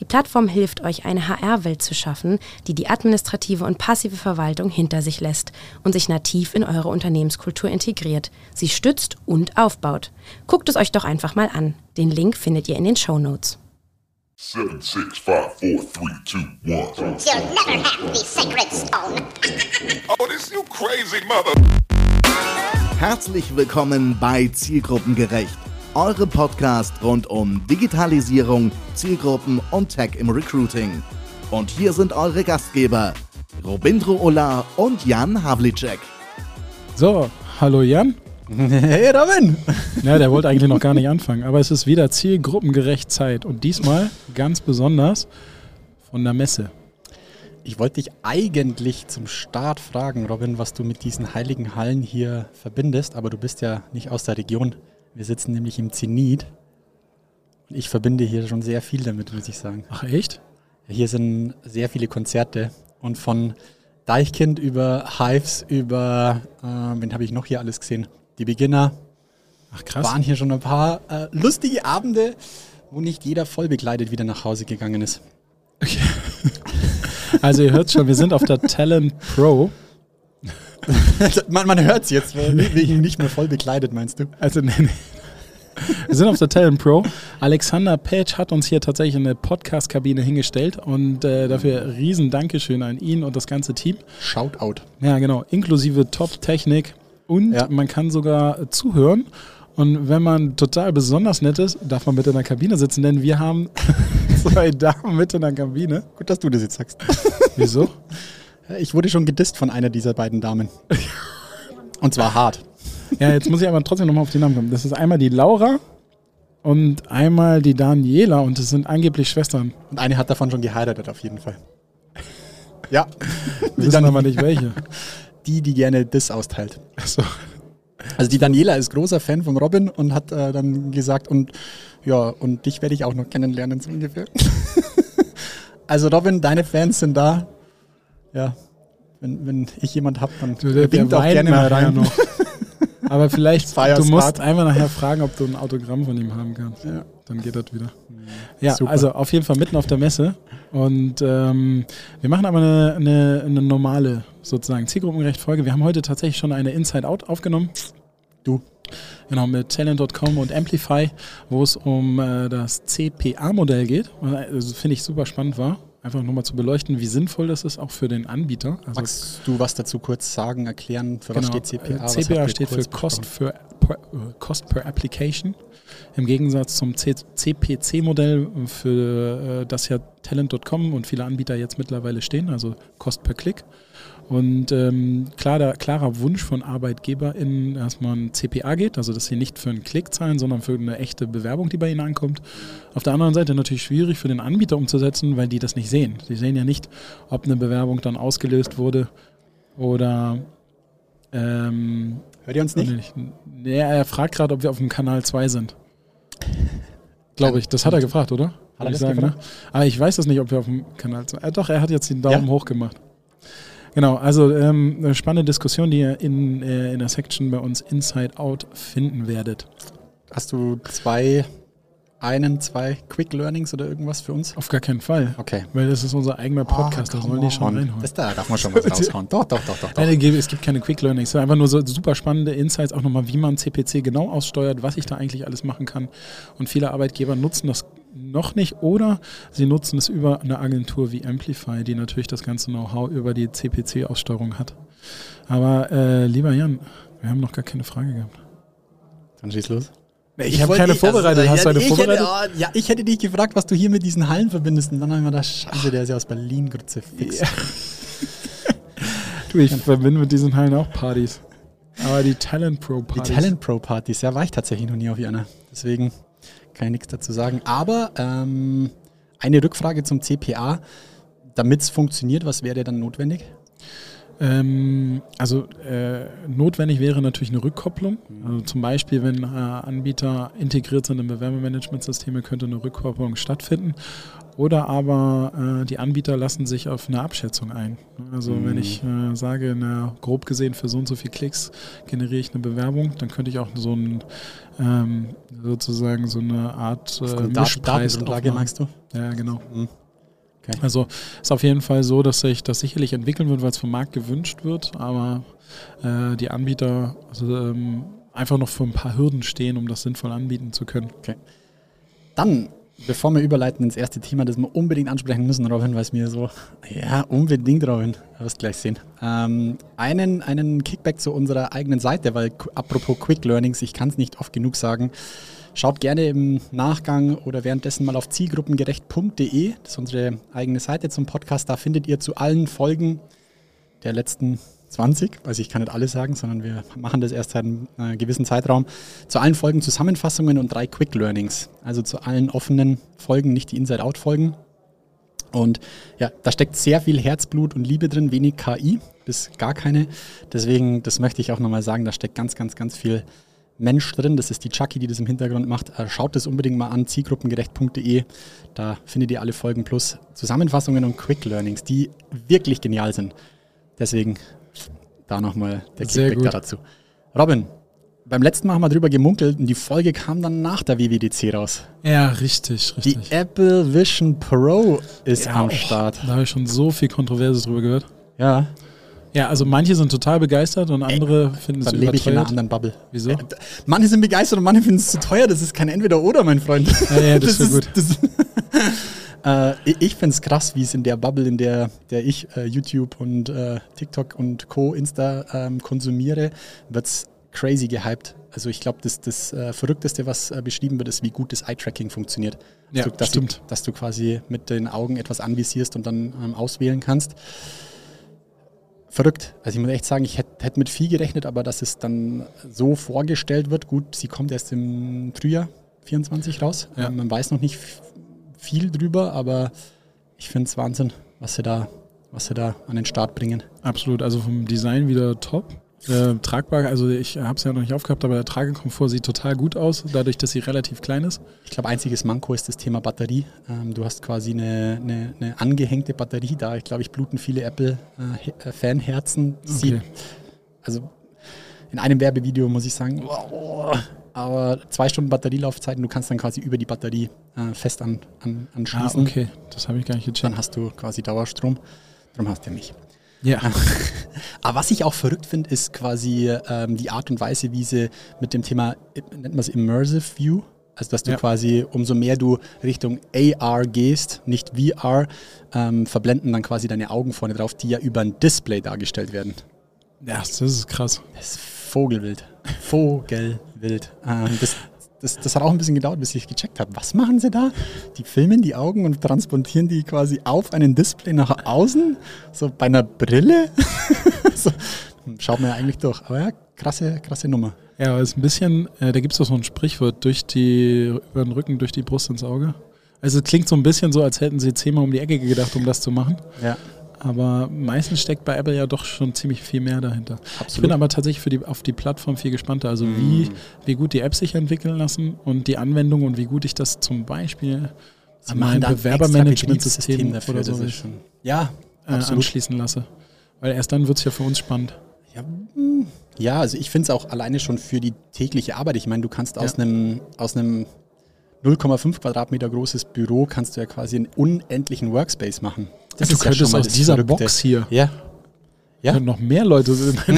Die Plattform hilft euch, eine HR-Welt zu schaffen, die die administrative und passive Verwaltung hinter sich lässt und sich nativ in eure Unternehmenskultur integriert, sie stützt und aufbaut. Guckt es euch doch einfach mal an. Den Link findet ihr in den Show Notes. Seven, six, five, four, three, two, one. You'll never have the sacred stone. Oh, this you crazy mother. Herzlich willkommen bei Zielgruppengerecht, eure Podcast rund um Digitalisierung, Zielgruppen und Tech im Recruiting. Und hier sind eure Gastgeber, Robindro Ola und Jan Havlicek. So, hallo Jan. Hey Robin! Ja, der wollte eigentlich noch gar nicht anfangen, aber es ist wieder zielgruppengerecht Zeit und diesmal ganz besonders von der Messe. Ich wollte dich eigentlich zum Start fragen, Robin, was du mit diesen heiligen Hallen hier verbindest, aber du bist ja nicht aus der Region. Wir sitzen nämlich im Zenit. Ich verbinde hier schon sehr viel damit, muss ich sagen. Ach echt? Hier sind sehr viele Konzerte und von Deichkind über Hives über, äh, wen habe ich noch hier alles gesehen? Die Beginner. Ach krass. Waren hier schon ein paar äh, lustige Abende, wo nicht jeder voll bekleidet wieder nach Hause gegangen ist. Also ihr hört schon, wir sind auf der Talent Pro. man man hört es jetzt, weil wegen nicht mehr voll bekleidet, meinst du? Also nee, nee. Wir sind auf der Talent Pro. Alexander Petsch hat uns hier tatsächlich eine Podcast-Kabine hingestellt und äh, dafür riesen Dankeschön an ihn und das ganze Team. Shoutout. Ja, genau. Inklusive Top-Technik und Ja. man kann sogar zuhören. Und wenn man total besonders nett ist, darf man mit in der Kabine sitzen, denn wir haben zwei Damen mit in der Kabine. Gut, dass du das jetzt sagst. Wieso? Ich wurde schon gedisst von einer dieser beiden Damen. Und zwar hart. Ja, jetzt muss ich aber trotzdem nochmal auf die Namen kommen. Das ist einmal die Laura und einmal die Daniela und das sind angeblich Schwestern. Und eine hat davon schon geheiratet, auf jeden Fall. Ja. Wir wissen aber nicht welche. Die, die gerne Diss austeilt. Achso. Also die Daniela ist großer Fan von Robin und hat äh, dann gesagt, und ja, und dich werde ich auch noch kennenlernen, so ungefähr. also Robin, deine Fans sind da. Ja. Wenn, wenn ich jemand habe, dann Du, der, der auch gerne mal rein. noch. Aber vielleicht, du musst hard. einfach nachher fragen, ob du ein Autogramm von ihm haben kannst. Ja. Dann geht das wieder. Ja, Super. also auf jeden Fall mitten auf der Messe. Und ähm, wir machen aber eine, eine, eine normale, sozusagen, zielgruppengerecht Folge. Wir haben heute tatsächlich schon eine Inside Out aufgenommen. Du. Genau, mit Talent.com und Amplify, wo es um äh, das CPA-Modell geht. Äh, Das finde ich super spannend war. Einfach nochmal zu beleuchten, wie sinnvoll das ist, auch für den Anbieter. Also Magst du was dazu kurz sagen, erklären, für was steht CPA? Äh, Was habt CPA ihr steht für Cost, für, per, äh, Cost per Application. Im Gegensatz zum CPC-Modell, für äh, das ja Talent.com und viele Anbieter jetzt mittlerweile stehen, also Cost per Klick. Und ähm, klarer, klarer Wunsch von ArbeitgeberInnen, dass man CPA geht, also dass sie nicht für einen Klick zahlen, sondern für eine echte Bewerbung, die bei ihnen ankommt. Auf der anderen Seite natürlich schwierig für den Anbieter umzusetzen, weil die das nicht sehen. Sie sehen ja nicht, ob eine Bewerbung dann ausgelöst wurde oder ähm, Hört ihr uns nicht? nicht. Nee, er fragt gerade, ob wir auf dem Kanal 2 sind. Glaube ich. Das hat er gefragt, oder? Hat er ich sagen, ne? Aber ich weiß das nicht, ob wir auf dem Kanal 2 äh, Doch, er hat jetzt den Daumen Ja? hoch gemacht. Genau, also ähm, eine spannende Diskussion, die ihr in, äh, in der Section bei uns Inside Out finden werdet. Hast du zwei, einen, zwei Quick Learnings oder irgendwas für uns? Auf gar keinen Fall. Okay. Weil das ist unser eigener Podcast, da sollen die schon reinhauen. Das da darf man schon was raushauen. Doch, doch, doch, doch. doch. Nein, es gibt- keine Quick Learnings, es sind einfach nur so super spannende Insights, auch nochmal, wie man CPC genau aussteuert, was ich da eigentlich alles machen kann. Und viele Arbeitgeber nutzen das noch nicht oder sie nutzen es über eine Agentur wie Amplify, die natürlich das ganze Know-how über die CPC-Aussteuerung hat. Aber äh, lieber Jan, wir haben noch gar keine Frage gehabt. Dann schieß los. Ich habe keine vorbereitet. Hast du eine ich vorbereitet? Hätte, oh, ja, ich hätte dich gefragt, was du hier mit diesen Hallen verbindest. Und dann habe ich mir gedacht, scheiße, der ist ja aus Berlin, Grütze fix. Ja. Du, ich verbinde mit diesen Hallen auch Partys. Aber die Talent Pro Die Partys. Talent Pro Partys, ja, war ich tatsächlich noch nie auf einer. Deswegen kann ich nichts dazu sagen. Aber ähm, eine Rückfrage zum CPA. Damit es funktioniert, was wäre dann notwendig? Ähm, also äh, notwendig wäre natürlich eine Rückkopplung. Also zum Beispiel, wenn äh, Anbieter integriert sind in Bewerbermanagementsysteme, könnte eine Rückkopplung stattfinden. Oder aber äh, die Anbieter lassen sich auf eine Abschätzung ein. Also wenn ich äh, sage, na, grob gesehen für so und so viele Klicks generiere ich eine Bewerbung, dann könnte ich auch so ein ähm, sozusagen so eine Art äh, Mischpreis Datengrundlage magst du? Ja, genau. Okay. Also ist auf jeden Fall so, dass sich das sicherlich entwickeln wird, weil es vom Markt gewünscht wird, aber äh, die Anbieter also, ähm, einfach noch vor ein paar Hürden stehen, um das sinnvoll anbieten zu können. Dann, bevor wir überleiten ins erste Thema, das wir unbedingt ansprechen müssen, Robin, weil es mir so, ja, unbedingt, Robin, wirst gleich sehen. Ähm, einen, einen Kickback zu unserer eigenen Seite, weil apropos Quick Learnings, ich kann es nicht oft genug sagen, schaut gerne im Nachgang oder währenddessen mal auf zielgruppengerecht.de, das ist unsere eigene Seite zum Podcast, da findet ihr zu allen Folgen der letzten 20, also ich kann nicht alle sagen, sondern wir machen das erst seit einem äh, gewissen Zeitraum, zu allen Folgen Zusammenfassungen und drei Quick Learnings. Also zu allen offenen Folgen, nicht die Inside-Out-Folgen. Und ja, da steckt sehr viel Herzblut und Liebe drin, wenig KI, bis gar keine. Deswegen, das möchte ich auch nochmal sagen, da steckt ganz, ganz, ganz viel Mensch drin. Das ist die Chucky, die das im Hintergrund macht. Äh, Schaut das unbedingt mal an, zielgruppengerecht.de. Da findet ihr alle Folgen plus Zusammenfassungen und Quick Learnings, die wirklich genial sind. Deswegen da nochmal der Kickback dazu. Robin, beim letzten Mal haben wir drüber gemunkelt und die Folge kam dann nach der WWDC raus. Ja, richtig, Die richtig. Apple Vision Pro ist Ja, am oh, Start. Da habe ich schon so viel Kontroverses drüber gehört. Ja, Ja, also manche sind total begeistert und andere finden es dann lebe ich in einer überteuert. anderen Bubble. Wieso? Äh, Manche sind begeistert und manche finden es zu teuer. Das ist kein Entweder-Oder, mein Freund. Ja, ja, das wär ist, gut. Das, äh, ich- finde es krass, wie es in der Bubble, in der, der ich äh, YouTube und äh, TikTok und Co. Insta ähm, konsumiere, wird es crazy gehypt. Also ich glaube, das, das äh, Verrückteste, was äh, beschrieben wird, ist, wie gut das Eye-Tracking funktioniert. Ja, du, dass stimmt. Du, dass du quasi mit den Augen etwas anvisierst und dann ähm, auswählen kannst. Verrückt. Also ich muss echt sagen, ich hätte hätt mit viel gerechnet, aber dass es dann so vorgestellt wird, gut, sie kommt erst im Frühjahr 24 raus. Ja. Ähm, man weiß noch nicht viel drüber, aber ich finde es Wahnsinn, was sie da, was sie da an den Start bringen. Absolut, also vom Design wieder top. Äh, tragbar, also ich habe es ja noch nicht aufgehabt, aber der Tragekomfort sieht total gut aus, dadurch, dass sie relativ klein ist. Ich glaube, einziges Manko ist das Thema Batterie. Ähm, du hast quasi eine, eine, eine angehängte Batterie da. Ich glaube, ich bluten viele Apple-Fanherzen. Okay. also in einem Werbevideo muss ich sagen, wow, aber zwei Stunden Batterielaufzeit und du kannst dann quasi über die Batterie äh, fest an, an, Ah, anschließen. okay, das habe ich gar nicht Dann gecheckt. hast du quasi Dauerstrom. Darum hast du ja mich. Ja, Aber was ich auch verrückt finde, ist quasi ähm, die Art und Weise, wie sie mit dem Thema, äh, nennt man es Immersive View, also dass du Ja. quasi, umso mehr du Richtung AR gehst, nicht VR, ähm, verblenden dann quasi deine Augen vorne drauf, die ja über ein Display dargestellt werden. ja, das ist krass. Das ist Vogelwild. Vogelwild. Ähm, das, das, das hat auch ein bisschen gedauert, bis ich gecheckt habe. Was machen sie da? Die filmen die Augen und transportieren die quasi auf einen Display nach außen? So bei einer Brille? so, schaut man ja eigentlich durch. Aber ja, krasse, krasse Nummer. Ja, aber es ist ein bisschen, äh, da gibt es doch so ein Sprichwort, durch die, über den Rücken, durch die Brust ins Auge. Also es klingt so ein bisschen so, als hätten sie zehnmal um die Ecke gedacht, um das zu machen. Ja. Aber meistens steckt bei Apple ja doch schon ziemlich viel mehr dahinter. Ich Absolut. bin aber tatsächlich für die, auf die Plattform viel gespannter. Also wie, wie gut die Apps sich entwickeln lassen und die Anwendung und wie gut ich das zum Beispiel an mein Bewerbermanagementsystem oder so. Ja, äh, anschließen lasse. Weil erst dann wird es ja für uns spannend. Ja, mm, ja also ich finde es auch alleine schon für die tägliche Arbeit. Ich meine, du kannst aus Ja. einem aus einem 0,5 Quadratmeter großes Büro kannst du ja quasi einen unendlichen Workspace machen. Das du könntest mal aus dieser Verrückte. Box hier Ja. Ja. können noch mehr Leute sind.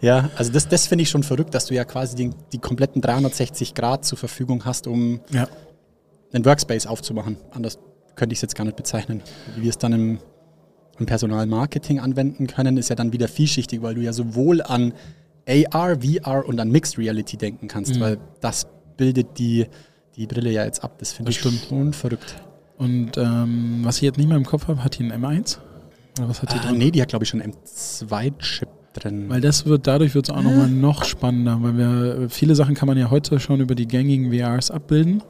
Ja, also das, das finde ich schon verrückt, dass du ja quasi die, die kompletten 360 Grad zur Verfügung hast, um ja. einen Workspace aufzumachen. Anders könnte ich es jetzt gar nicht bezeichnen. Wie wir es dann im, im Personalmarketing anwenden können, ist ja dann wieder vielschichtig, weil du ja sowohl an AR, VR und an Mixed Reality denken kannst, Mhm. weil das bildet die, die Brille ja jetzt ab. Das finde ich stimmt. schon verrückt. Und ähm, was ich jetzt nicht mehr im Kopf habe, hat die einen M1? Oder was hat die Ah, drin? nee, die hat glaube ich schon einen M2-Chip drin. Weil das wird, dadurch wird es auch nochmal noch spannender, weil wir, viele Sachen kann man ja heute schon über die gängigen VRs abbilden.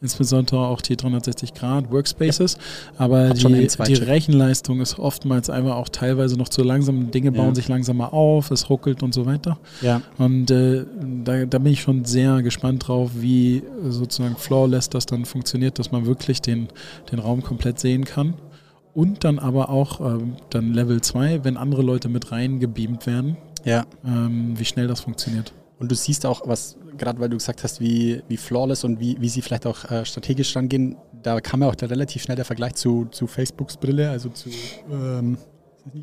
Insbesondere auch die 360 Grad Workspaces, aber Hat schon die, die Rechenleistung ist oftmals einfach auch teilweise noch zu langsam. Dinge bauen Ja. sich langsamer auf, es ruckelt und so weiter. Ja. Und äh, da, da bin ich schon sehr gespannt drauf, wie äh, sozusagen flawless das dann funktioniert, dass man wirklich den, den Raum komplett sehen kann. Und dann aber auch ähm, dann Level 2, wenn andere Leute mit reingebeamt werden, Ja. ähm, wie schnell das funktioniert. Und du siehst auch, was, gerade weil du gesagt hast, wie, wie flawless und wie, wie sie vielleicht auch äh, strategisch rangehen, da kam ja auch der relativ schnell der Vergleich zu, zu Facebooks Brille, also zu ähm,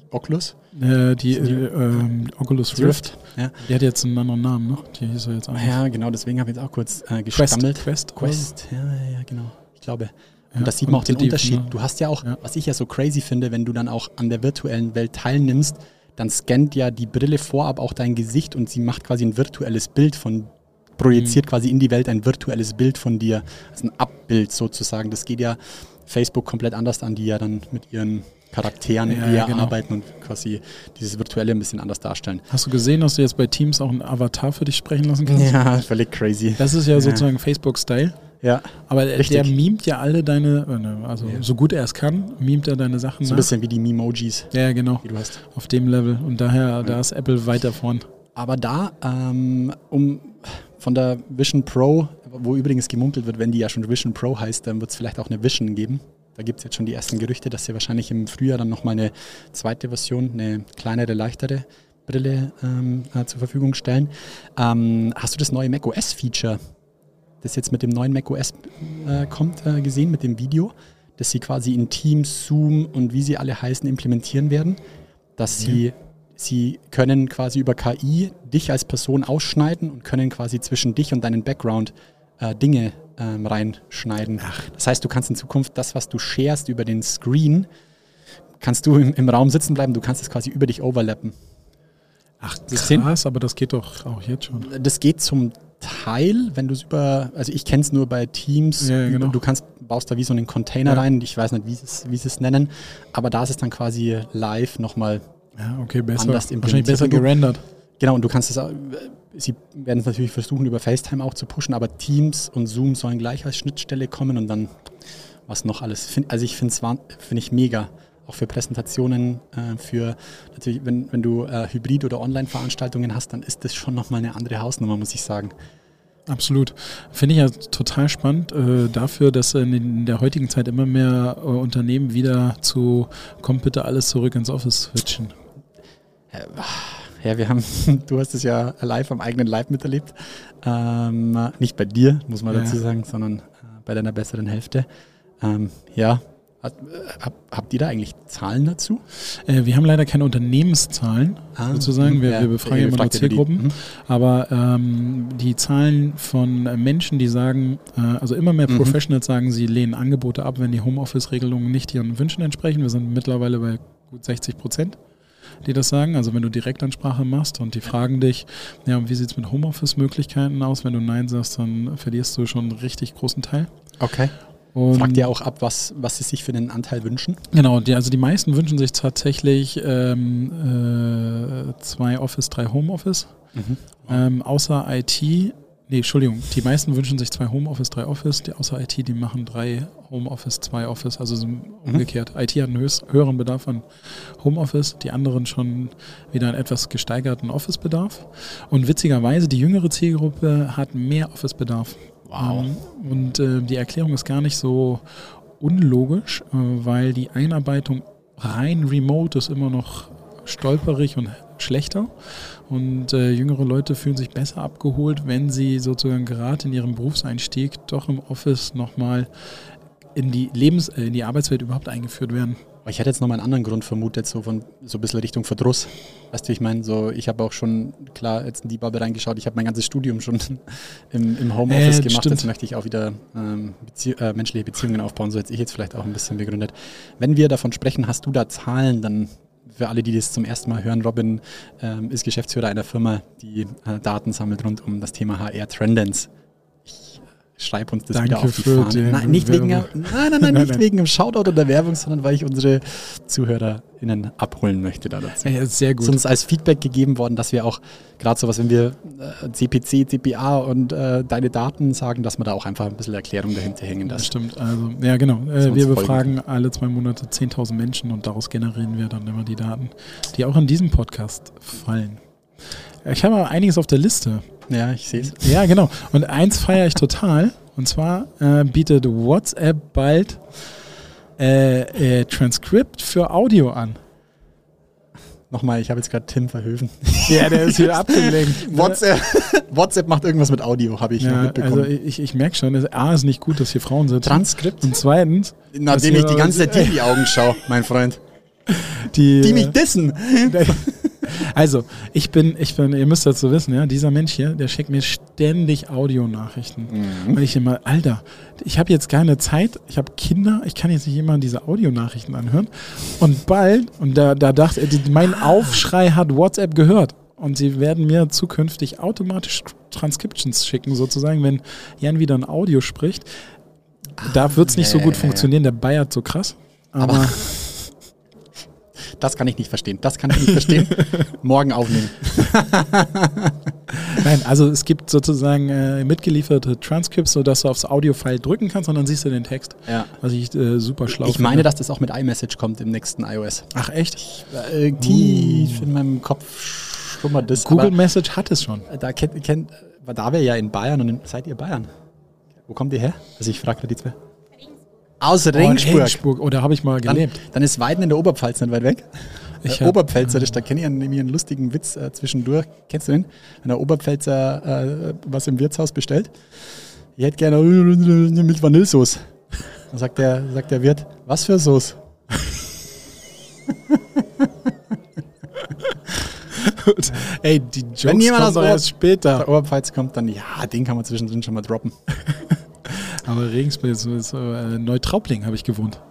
Oculus. Äh, die äh, ähm, Oculus Rift, Ja. die hat jetzt einen anderen Namen, ne? Die hieß ja jetzt anders. ja, genau, deswegen habe ich jetzt auch kurz äh, Quest, gestammelt. Quest, Quest, ja, ja, genau. Ich glaube. Und Ja, das sieht man auch den die- Unterschied. Du hast ja auch, Ja. was ich ja so crazy finde, wenn du dann auch an der virtuellen Welt teilnimmst, dann scannt ja die Brille vorab auch dein Gesicht und sie macht quasi ein virtuelles Bild von, Mhm. projiziert quasi in die Welt ein virtuelles Bild von dir. Also ein Abbild sozusagen. Das geht ja Facebook komplett anders an, die ja dann mit ihren Charakteren Ja, eher ja, genau. arbeiten und quasi dieses Virtuelle ein bisschen anders darstellen. Hast du gesehen, dass du jetzt bei Teams auch einen Avatar für dich sprechen lassen kannst? Ja, völlig crazy. Das ist ja sozusagen Facebook-Style. Ja, Aber der, Richtig. der mimt ja alle deine, äh, ne, also so gut er es kann, mimt er deine Sachen so ein bisschen wie die Memojis, Ja, genau. die du hast. Auf dem Level. Und daher, da ist Apple weiter vorn. Aber da, ähm, um von der Vision Pro, wo übrigens gemunkelt wird, wenn die ja schon Vision Pro heißt, dann wird es vielleicht auch eine Vision geben. Da gibt es jetzt schon die ersten Gerüchte, dass sie wahrscheinlich im Frühjahr dann nochmal eine zweite Version, eine kleinere, leichtere Brille ähm, äh, zur Verfügung stellen. Ähm, hast du das neue macOS-Feature, das jetzt mit dem neuen macOS äh, kommt, äh, gesehen, mit dem Video, das sie quasi in Teams, Zoom und wie sie alle heißen implementieren werden? Dass sie Sie können quasi über KI dich als Person ausschneiden und können quasi zwischen dich und deinen Background äh, Dinge ähm, reinschneiden. Das heißt, du kannst in Zukunft das, was du sharest über den Screen, kannst du im, im Raum sitzen bleiben, du kannst es quasi über dich overlappen. Ach, Das krass, aber das geht doch auch jetzt schon. Das geht zum Teil, wenn du es über, also ich kenne es nur bei Teams, Ja, genau. du kannst, baust da wie so einen Container Ja. rein, ich weiß nicht, wie sie es- wie sie es nennen, aber da ist es dann quasi live nochmal Ja, okay, besser. Anders Wahrscheinlich besser gerendert. Genau, und du kannst es, auch- sie werden es natürlich versuchen, über FaceTime auch zu pushen, aber Teams und Zoom sollen gleich als Schnittstelle kommen und dann was noch alles. Also ich finde es find ich mega. Auch für Präsentationen, äh, für natürlich, wenn, wenn du äh, Hybrid- oder Online-Veranstaltungen hast, dann ist das schon nochmal eine andere Hausnummer, muss ich sagen. Absolut. Finde ich ja total spannend äh, dafür, dass in, in der heutigen Zeit immer mehr äh, Unternehmen wieder zu, kommt bitte alles zurück ins Office switchen. Ja, wir haben, du hast es ja live am eigenen Leib miterlebt. Ähm, nicht bei dir, muss man Ja. dazu sagen, sondern äh, bei deiner besseren Hälfte. Ähm, ja, äh, hab, habt ihr da eigentlich Zahlen dazu? Äh, wir haben leider keine Unternehmenszahlen, Ah, sozusagen. Wir, ja, wir befragen ihr immer nur ja Zielgruppen. mhm. Aber ähm, die Zahlen von äh, Menschen, die sagen, äh, also immer mehr Mhm. Professionals sagen, sie lehnen Angebote ab, wenn die Homeoffice-Regelungen nicht ihren Wünschen entsprechen. Wir sind mittlerweile bei gut 60 Prozent, die das sagen. Also wenn du Direktansprache machst und die fragen dich, ja, wie sieht es mit Homeoffice-Möglichkeiten aus? Wenn du Nein sagst, dann verlierst du schon einen richtig großen Teil. Okay. Und Fragt ihr auch ab, was, was sie sich für den Anteil wünschen? Genau, die, also die meisten wünschen sich tatsächlich ähm, äh, zwei Office, drei Homeoffice. Ähm, außer IT, nee, Entschuldigung, die meisten wünschen sich zwei Homeoffice, drei Office. Die außer IT, die machen drei Homeoffice, zwei Office. Also so umgekehrt. IT hat einen höheren Bedarf an Homeoffice, die anderen schon wieder einen etwas gesteigerten Office-Bedarf. Und witzigerweise, die jüngere Zielgruppe hat mehr Office-Bedarf. Wow. Ähm, und äh, die Erklärung ist gar nicht so unlogisch, äh, weil die Einarbeitung rein remote ist immer noch stolperig und schlechter. Und äh, jüngere Leute fühlen sich besser abgeholt, wenn sie sozusagen gerade in ihrem Berufseinstieg doch im Office nochmal in die Lebens-, äh, in die Arbeitswelt überhaupt eingeführt werden. Ich hätte jetzt noch mal einen anderen Grund vermutet, so von so ein bisschen Richtung Verdruss. Weißt du, ich meine, so ich habe auch schon, klar, jetzt in die Bubble reingeschaut, ich habe mein ganzes Studium schon im, im Homeoffice Äh, gemacht, stimmt. jetzt möchte ich auch wieder ähm, Bezie äh, menschliche Beziehungen aufbauen, so jetzt ich jetzt vielleicht auch ein bisschen begründet. Wenn wir davon sprechen, hast du da Zahlen, dann für alle, die das zum ersten Mal hören, Robin ähm, ist Geschäftsführer einer Firma, die Daten sammelt rund um das Thema HR Trendens. Schreib uns das Danke wieder auf die für Fahne. Nein, nicht wegen, nein, nein, nein, nicht wegen dem Shoutout oder Werbung, sondern weil ich unsere ZuhörerInnen abholen möchte da dazu. Ja, sehr ist gut. uns als Feedback gegeben worden, dass wir auch gerade sowas, wenn wir äh, CPC, CPA und äh, deine Daten sagen, dass wir da auch einfach ein bisschen Erklärung dahinter hängen Das lassen. stimmt. Also, ja, genau. wir Äh, wir befragen alle zwei Monate 10.000 Menschen und daraus generieren wir dann immer die Daten, die auch in diesem Podcast fallen. Ich habe aber einiges auf der Liste. Ja, ich sehe es. Ja, genau. Und eins feiere ich total. Und zwar äh, bietet WhatsApp bald äh, äh, Transkript für Audio an. Nochmal, ich habe jetzt gerade Tim verhöfen. Ja, der ist hier abgelenkt. WhatsApp, WhatsApp macht irgendwas mit Audio, habe ich Ja, mitbekommen. also ich, ich merke schon, dass A ist nicht gut, dass hier Frauen sitzen. Transkript? Und zweitens, Nachdem ich die ganze Zeit dir in die Augen schaue, mein Freund. die, Die mich dissen. Also, ich bin, ich bin, ihr müsst dazu wissen, ja, dieser Mensch hier, der schickt mir ständig Audionachrichten. Mhm. Und ich immer, Alter, ich habe jetzt keine Zeit, ich habe Kinder, ich kann jetzt nicht immer diese Audionachrichten anhören. Und bald, und da, da dachte er, mein Ah. Aufschrei hat WhatsApp gehört. Und sie werden mir zukünftig automatisch Transcriptions schicken, sozusagen, wenn Jan wieder ein Audio spricht. Da wird es nicht so gut funktionieren, der bayert so krass. Aber, Das kann ich nicht verstehen. Das kann ich nicht verstehen. Morgen aufnehmen. Nein, also es gibt sozusagen äh, mitgelieferte Transcripts, sodass du aufs Audio-File drücken kannst und dann siehst du den Text. Ja. Was ich äh, super schlau Ich finde. meine, dass das auch mit iMessage kommt im nächsten iOS. Ach echt? Äh, tief in meinem Kopf schlummert das. Google Message hat es schon. da kennt, kennt, da wir ja in Bayern und in, seid ihr Bayern? Wo kommt ihr her? Also ich frage die zwei. Aus Oh, Regensburg. Regensburg. Oh, da habe ich mal Dann, gelebt. dann ist Weiden in der Oberpfalz nicht weit weg. Ich äh, hab- Oberpfälzerisch, da kenne ich einen, nämlich einen lustigen Witz äh, zwischendurch. Kennst du den? Wenn der Oberpfälzer äh, was im Wirtshaus bestellt. Ich hätte gerne mit Vanillesoße. Dann sagt der, sagt der Wirt, was für Soße? Ey, die Jokes Wenn jemand aus doch Ober- erst später. Der Oberpfalz kommt dann, ja, den kann man zwischendrin schon mal droppen. Aber Regensburg ist, ist äh, Neutraubling habe ich gewohnt.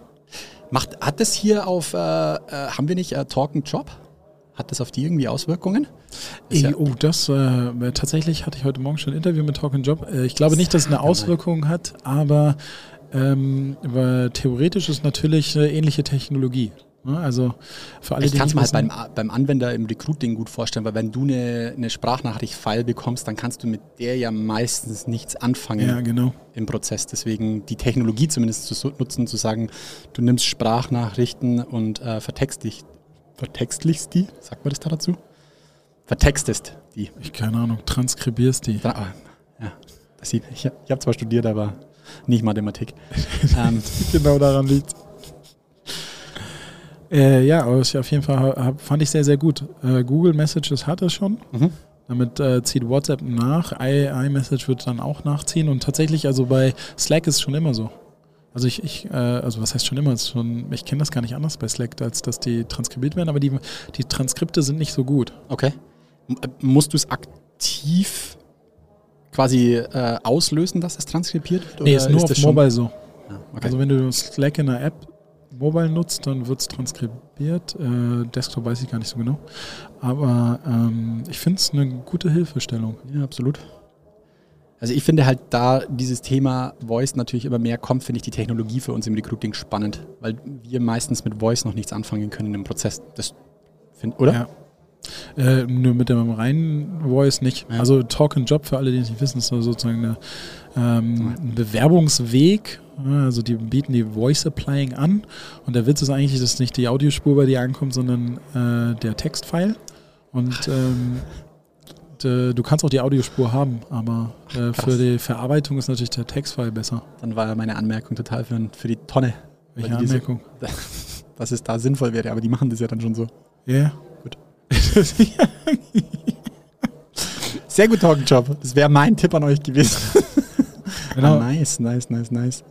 Macht, hat das hier auf, äh, äh, haben wir nicht äh, Talk and Job? Hat das auf die irgendwie Auswirkungen? Ey, ja- oh, das äh, tatsächlich hatte ich heute Morgen schon ein Interview mit Talk and Job. Äh, ich glaube nicht, dass es eine Auswirkung hat, aber ähm, theoretisch ist natürlich eine ähnliche Technologie. Ne? Also für alle, Ich die kann es mir halt beim, beim Anwender im Recruiting gut vorstellen, weil wenn du eine, eine Sprachnachricht-File bekommst, dann kannst du mit der ja meistens nichts anfangen Ja, genau. im Prozess. Deswegen die Technologie zumindest zu nutzen, zu sagen, du nimmst Sprachnachrichten und äh, vertextlich, vertextlichst die, sagt man das da dazu? Vertextest die. Ich keine Ahnung, transkribierst die. Tra- ah, Ja, ich, ich habe zwar studiert, aber nicht Mathematik. ähm, genau daran liegt. Äh, ja, aber ich auf jeden Fall hab, fand ich sehr, sehr gut. Äh, Google Messages hat es schon. Mhm. Damit äh, zieht WhatsApp nach. I, iMessage wird dann auch nachziehen. Und tatsächlich, also bei Slack ist es schon immer so. Also ich, ich äh, also was heißt schon immer? Ist schon, ich kenne das gar nicht anders bei Slack, als dass die transkribiert werden, aber die, die Transkripte sind nicht so gut. Okay. M äh, musst du es aktiv quasi äh, auslösen, dass es transkribiert wird? Nee, ist nur das auf Mobile so. Ja, okay. Also wenn du Slack in der App Mobile nutzt, dann wird es transkribiert. Äh, Desktop weiß ich gar nicht so genau. Aber ähm, ich finde es eine gute Hilfestellung. ja, absolut. Also ich finde halt da dieses Thema Voice natürlich immer mehr kommt, finde ich die Technologie für uns im Recruiting spannend, weil wir meistens mit Voice noch nichts anfangen können im Prozess. Das find, oder? Ja. Äh, nur mit dem reinen Voice nicht. Ja. Also Talk and Job, für alle, die es nicht wissen, ist so sozusagen eine, ähm, ein Bewerbungsweg. Also die bieten die Voice Applying an. Und der Witz ist eigentlich, dass nicht die Audiospur bei dir ankommt, sondern äh, der Textfile. Und ähm, du kannst auch die Audiospur haben, aber äh, für die Verarbeitung ist natürlich der Textfile besser. Dann war meine Anmerkung total für, für die Tonne. Welche diese- Anmerkung? Dass es da sinnvoll wäre, aber die machen das ja dann schon so. Ja. Gut. Sehr gut, Talkenjob. Das wäre mein Tipp an euch gewesen. Genau. Ah, nice, nice, nice, nice.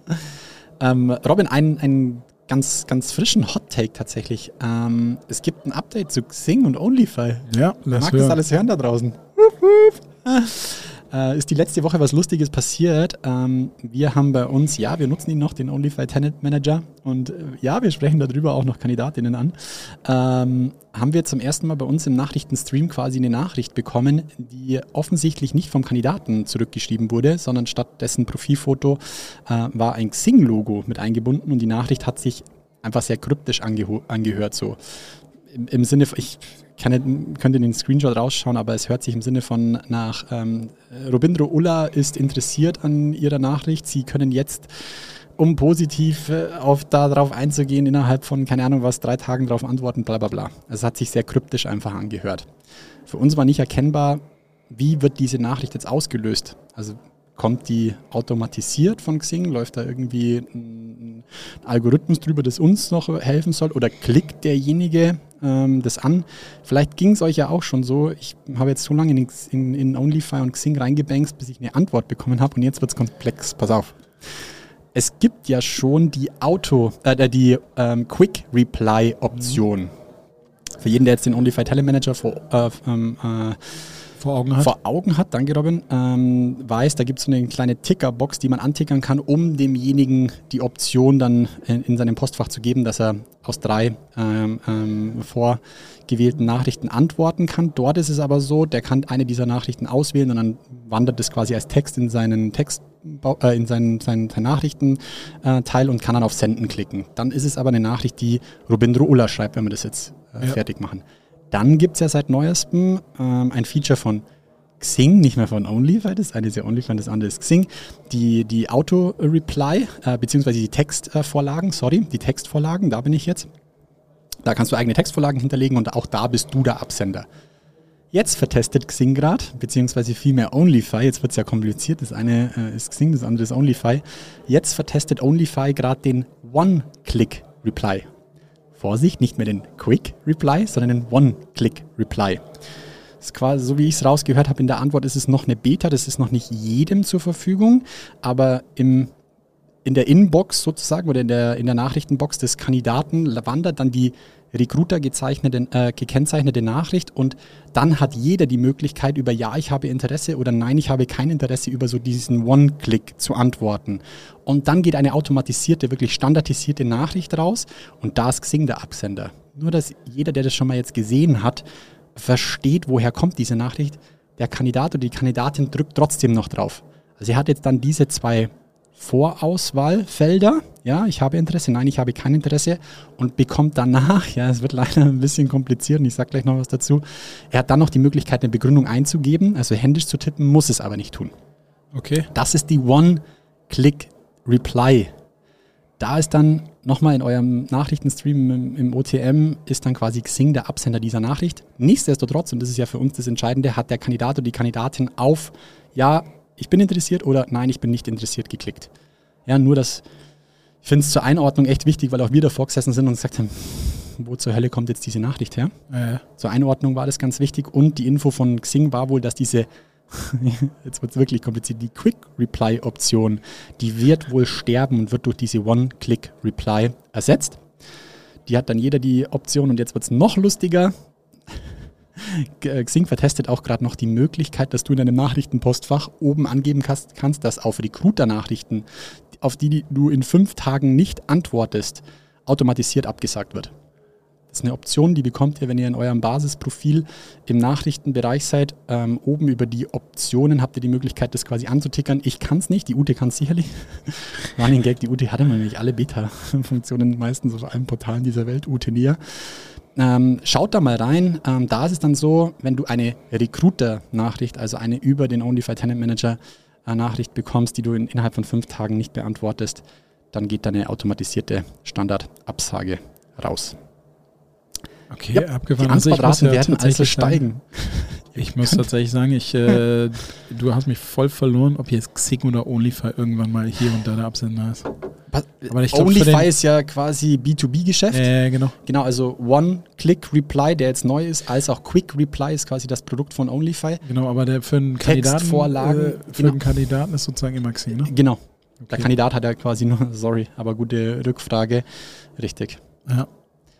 Ähm, Robin, einen, einen ganz, ganz frischen Hot-Take tatsächlich. Ähm, es gibt ein Update zu Xing und OnlyFi. Ja, lass mag das hören. alles hören da draußen? Äh, ist die letzte Woche was Lustiges passiert. Ähm, wir haben bei uns, ja, wir nutzen ihn noch, den OnlyFi Tenant Manager. Und äh, ja, wir sprechen darüber auch noch Kandidatinnen an. Ähm, haben wir zum ersten Mal bei uns im Nachrichtenstream quasi eine Nachricht bekommen, die offensichtlich nicht vom Kandidaten zurückgeschrieben wurde, sondern statt dessen Profilfoto äh, war ein Xing-Logo mit eingebunden und die Nachricht hat sich einfach sehr kryptisch angeho- angehört. So im, im Sinne, von- ich kann nicht, könnte den Screenshot rausschauen, aber es hört sich im Sinne von nach ähm, Robindro Ulla ist interessiert an ihrer Nachricht. Sie können jetzt, um positiv äh, auf darauf einzugehen, innerhalb von, keine Ahnung was, drei Tagen darauf antworten, bla bla bla. Es hat sich sehr kryptisch einfach angehört. Für uns war nicht erkennbar, wie wird diese Nachricht jetzt ausgelöst. Also kommt die automatisiert von Xing? Läuft da irgendwie ein Algorithmus drüber, das uns noch helfen soll? Oder klickt derjenige ähm, das an? Vielleicht ging es euch ja auch schon so. Ich habe jetzt so lange in, in, in OnlyFi und Xing reingebangst, bis ich eine Antwort bekommen habe und jetzt wird es komplex. Pass auf. Es gibt ja schon die Auto, äh, die ähm, Quick Reply Option. Für jeden, der jetzt den OnlyFi Telemanager vor, äh, ähm, äh, Vor Augen hat. vor Augen hat, danke Robin, ähm, weiß, da gibt es so eine kleine Tickerbox, die man antickern kann, um demjenigen die Option dann in, in seinem Postfach zu geben, dass er aus drei ähm, ähm, vorgewählten Nachrichten antworten kann. Dort ist es aber so, der kann eine dieser Nachrichten auswählen und dann wandert es quasi als Text in seinen Text äh, in seinen, seinen, seinen Nachrichtenteil und kann dann auf Senden klicken. Dann ist es aber eine Nachricht, die Robindro Ulla schreibt, wenn wir das jetzt äh, Ja. fertig machen. Dann gibt es ja seit neuestem ähm, ein Feature von Xing, nicht mehr von OnlyFi, das eine ist ja OnlyFi, das andere ist Xing, die, die Auto-Reply, äh, beziehungsweise die Textvorlagen, sorry, die Textvorlagen, da bin ich jetzt. Da kannst du eigene Textvorlagen hinterlegen und auch da bist du der Absender. Jetzt vertestet Xing grad, beziehungsweise vielmehr OnlyFi, jetzt wird es ja kompliziert, das eine äh, ist Xing, das andere ist OnlyFi. Jetzt vertestet OnlyFi gerade den One-Click-Reply. Vorsicht, nicht mehr den Quick Reply, sondern den One-Click Reply. Das ist quasi, so wie ich es rausgehört habe in der Antwort, ist es noch eine Beta, das ist noch nicht jedem zur Verfügung, aber im, in der Inbox sozusagen oder in der, in der Nachrichtenbox des Kandidaten wandert dann die Recruiter äh, gekennzeichnete Nachricht und dann hat jeder die Möglichkeit über Ja, ich habe Interesse oder Nein, ich habe kein Interesse über so diesen One-Click zu antworten. Und dann geht eine automatisierte, wirklich standardisierte Nachricht raus und da ist Xing der Absender. Nur, dass jeder, der das schon mal jetzt gesehen hat, versteht, woher kommt diese Nachricht. Der Kandidat oder die Kandidatin drückt trotzdem noch drauf. Also er hat jetzt dann diese zwei Vorauswahlfelder. Ja, ich habe Interesse, nein, ich habe kein Interesse und bekommt danach, ja, es wird leider ein bisschen kompliziert und ich sage gleich noch was dazu. Er hat dann noch die Möglichkeit, eine Begründung einzugeben, also händisch zu tippen, muss es aber nicht tun. Okay. Das ist die One-Click-Reply. Da ist dann nochmal in eurem Nachrichtenstream im, im OTM, ist dann quasi Xing der Absender dieser Nachricht. Nichtsdestotrotz, und das ist ja für uns das Entscheidende, hat der Kandidat oder die Kandidatin auf Ja, ich bin interessiert oder Nein, ich bin nicht interessiert geklickt. Ja, nur das, ich finde es zur Einordnung echt wichtig, weil auch wir davor gesessen sind und gesagt haben, wo zur Hölle kommt jetzt diese Nachricht her? Äh, Zur Einordnung war das ganz wichtig und die Info von Xing war wohl, dass diese, jetzt wird es wirklich kompliziert, die Quick Reply Option, die wird wohl sterben und wird durch diese One-Click Reply ersetzt. Die hat dann jeder die Option und jetzt wird es noch lustiger. G- Xing vertestet auch gerade noch die Möglichkeit, dass du in deinem Nachrichtenpostfach oben angeben kannst, kannst dass auf Recruiter-Nachrichten, auf die du in fünf Tagen nicht antwortest, automatisiert abgesagt wird. Das ist eine Option, die bekommt ihr, wenn ihr in eurem Basisprofil im Nachrichtenbereich seid. Ähm, oben über die Optionen habt ihr die Möglichkeit, das quasi anzutickern. Ich kann es nicht, die Ute kann es sicherlich. Running Gag, die Ute hatte man nämlich alle Beta-Funktionen meistens auf allen Portalen dieser Welt, Ute näher. Ähm, schaut da mal rein. Ähm, da ist es dann so, wenn du eine Recruiter-Nachricht, also eine über den OnlyFi Tenant Manager äh, Nachricht bekommst, die du in, innerhalb von fünf Tagen nicht beantwortest, dann geht deine automatisierte Standardabsage raus. okay, Ja, abgefahren. Die Also Antwortraten ja werden also steigen. Ich muss tatsächlich sagen, ich, äh, du hast mich voll verloren, ob jetzt Xing oder OnlyFi irgendwann mal hier und da der Absender ist. OnlyFi ist ja quasi B2B-Geschäft. Äh, genau. Genau, also One-Click-Reply, der jetzt neu ist, als auch Quick-Reply ist quasi das Produkt von OnlyFi. Genau, aber der für einen Kandidaten, Textvorlagen, äh, für genau. einen Kandidaten ist sozusagen immer Xing, ne? Genau. Der Okay. Kandidat hat ja quasi nur, sorry, aber gute Rückfrage. Richtig. Ja.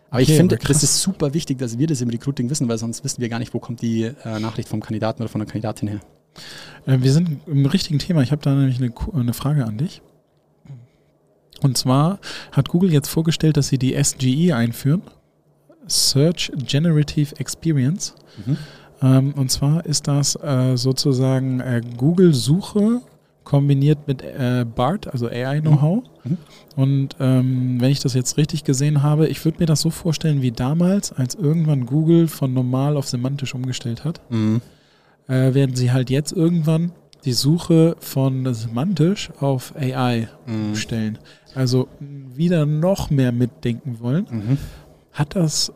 Aber ich Okay, finde, aber krass. das ist super wichtig, dass wir das im Recruiting wissen, weil sonst wissen wir gar nicht, wo kommt die äh, Nachricht vom Kandidaten oder von der Kandidatin her. Äh, wir sind im richtigen Thema. Ich habe da nämlich eine, eine Frage an dich. Und zwar hat Google jetzt vorgestellt, dass sie die SGE einführen. Search Generative Experience. Ähm, und zwar ist das äh, sozusagen äh, Google-Suche kombiniert mit äh, BART, also AI-Know-how. Und ähm, wenn ich das jetzt richtig gesehen habe, ich würde mir das so vorstellen wie damals, als irgendwann Google von normal auf semantisch umgestellt hat Mhm. äh, werden sie halt jetzt irgendwann die Suche von semantisch auf AI stellen. Also mh, wieder noch mehr mitdenken wollen. Mhm. Hat das,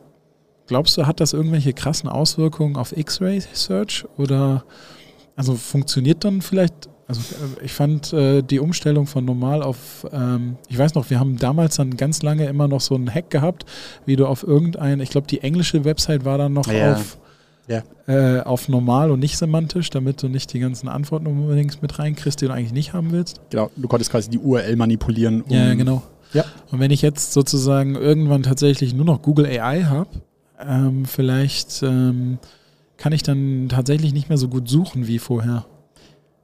glaubst du, hat das irgendwelche krassen Auswirkungen auf X-Ray Search oder also funktioniert dann vielleicht? Also äh, ich fand äh, die Umstellung von normal auf, ähm, ich weiß noch, wir haben damals dann ganz lange immer noch so einen Hack gehabt, wie du auf irgendein, ich glaube die englische Website war dann noch Ja. auf Ja. äh, auf normal und nicht semantisch, damit du nicht die ganzen Antworten unbedingt mit reinkriegst, die du eigentlich nicht haben willst. Genau, du konntest quasi die URL manipulieren. um- Ja, genau. Ja. Und wenn ich jetzt sozusagen irgendwann tatsächlich nur noch Google AI habe, ähm, vielleicht ähm, kann ich dann tatsächlich nicht mehr so gut suchen wie vorher.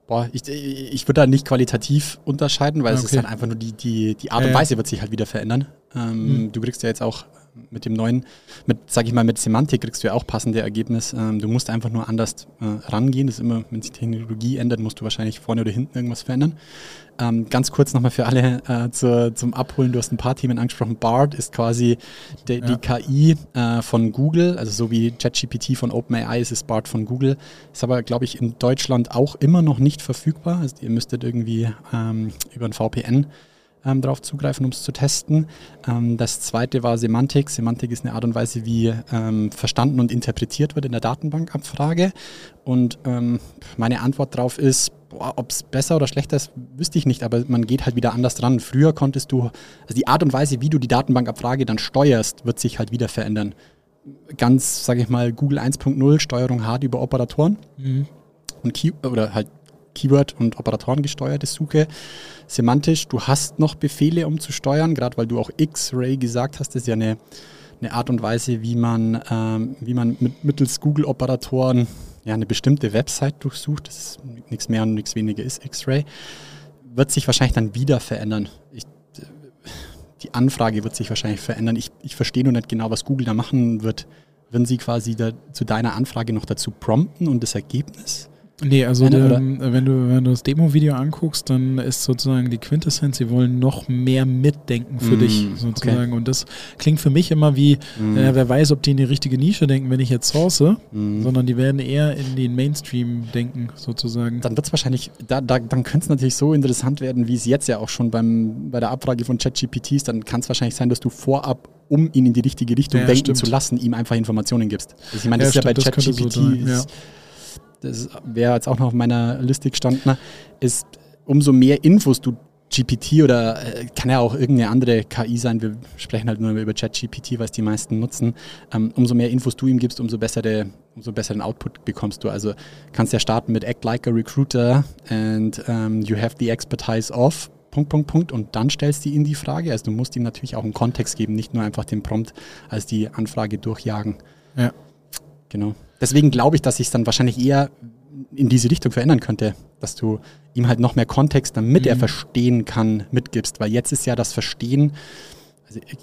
Boah, ich, ich würde da nicht qualitativ unterscheiden, weil es ist Okay. halt einfach nur die, die, die Art und. Weise wird sich halt wieder verändern. Ähm, Mhm. Du kriegst ja jetzt auch mit dem neuen, mit, sag ich mal, mit Semantik kriegst du ja auch passende Ergebnisse. Ähm, du musst einfach nur anders äh, rangehen. Das ist immer, wenn sich Technologie ändert, musst du wahrscheinlich vorne oder hinten irgendwas verändern. Ähm, ganz kurz nochmal für alle äh, zur, zum Abholen. Du hast ein paar Themen angesprochen. BART ist quasi de, Ja. die KI äh, von Google, also so wie ChatGPT von OpenAI ist es BART von Google. Ist aber, glaube ich, in Deutschland auch immer noch nicht verfügbar. Also ihr müsstet irgendwie ähm, über ein VPN ähm, darauf zugreifen, um es zu testen. Ähm, das zweite war Semantik. Semantik ist eine Art und Weise, wie ähm, verstanden und interpretiert wird in der Datenbankabfrage. Und ähm, meine Antwort darauf ist, ob es besser oder schlechter ist, wüsste ich nicht, aber man geht halt wieder anders dran. Früher konntest du, also die Art und Weise, wie du die Datenbankabfrage dann steuerst, wird sich halt wieder verändern. Ganz, sage ich mal, Google 1.0, Steuerung hart über Operatoren und Key oder halt Keyword- und Operatoren gesteuerte Suche. Semantisch, du hast noch Befehle, um zu steuern, gerade weil du auch X-Ray gesagt hast, das ist ja eine, eine Art und Weise, wie man, ähm, wie man mit, mittels Google-Operatoren ja, eine bestimmte Website durchsucht. Das ist nichts mehr und nichts weniger ist X-Ray. Wird sich wahrscheinlich dann wieder verändern. Ich, die Anfrage wird sich wahrscheinlich verändern. Ich, ich verstehe noch nicht genau, was Google da machen wird. Würden sie quasi da, zu deiner Anfrage noch dazu prompten und das Ergebnis? Nee, also Eine, oder? ähm, wenn du wenn du das Demo-Video anguckst, dann ist sozusagen die Quintessenz, sie wollen noch mehr mitdenken für Mm, dich sozusagen. Und das klingt für mich immer wie, Mm. äh, wer weiß, ob die in die richtige Nische denken, wenn ich jetzt source, Mm. sondern die werden eher in den Mainstream denken sozusagen. Dann wird es wahrscheinlich, da, da, dann könnte es natürlich so interessant werden, wie es jetzt ja auch schon beim, bei der Abfrage von ChatGPT ist. Dann kann es wahrscheinlich sein, dass du vorab, um ihn in die richtige Richtung Ja, denken stimmt. zu lassen, ihm einfach Informationen gibst. Also ich meine, Ja, das ist ja bei stimmt, könnte so das wäre jetzt auch noch auf meiner Liste gestanden, ist umso mehr Infos du GPT oder äh, kann ja auch irgendeine andere KI sein, wir sprechen halt nur über ChatGPT, was die meisten nutzen, ähm, umso mehr Infos du ihm gibst, umso, bessere, umso besseren Output bekommst du. Also kannst ja starten mit Act like a recruiter and um, you have the expertise of Punkt, Punkt, Punkt und dann stellst du ihm die Frage. Also du musst ihm natürlich auch einen Kontext geben, nicht nur einfach den Prompt als die Anfrage durchjagen. Ja. Genau. Deswegen glaube ich, dass sich dann wahrscheinlich eher in diese Richtung verändern könnte, dass du ihm halt noch mehr Kontext, damit er Mhm. verstehen kann, mitgibst. Weil jetzt ist ja das Verstehen, also ich,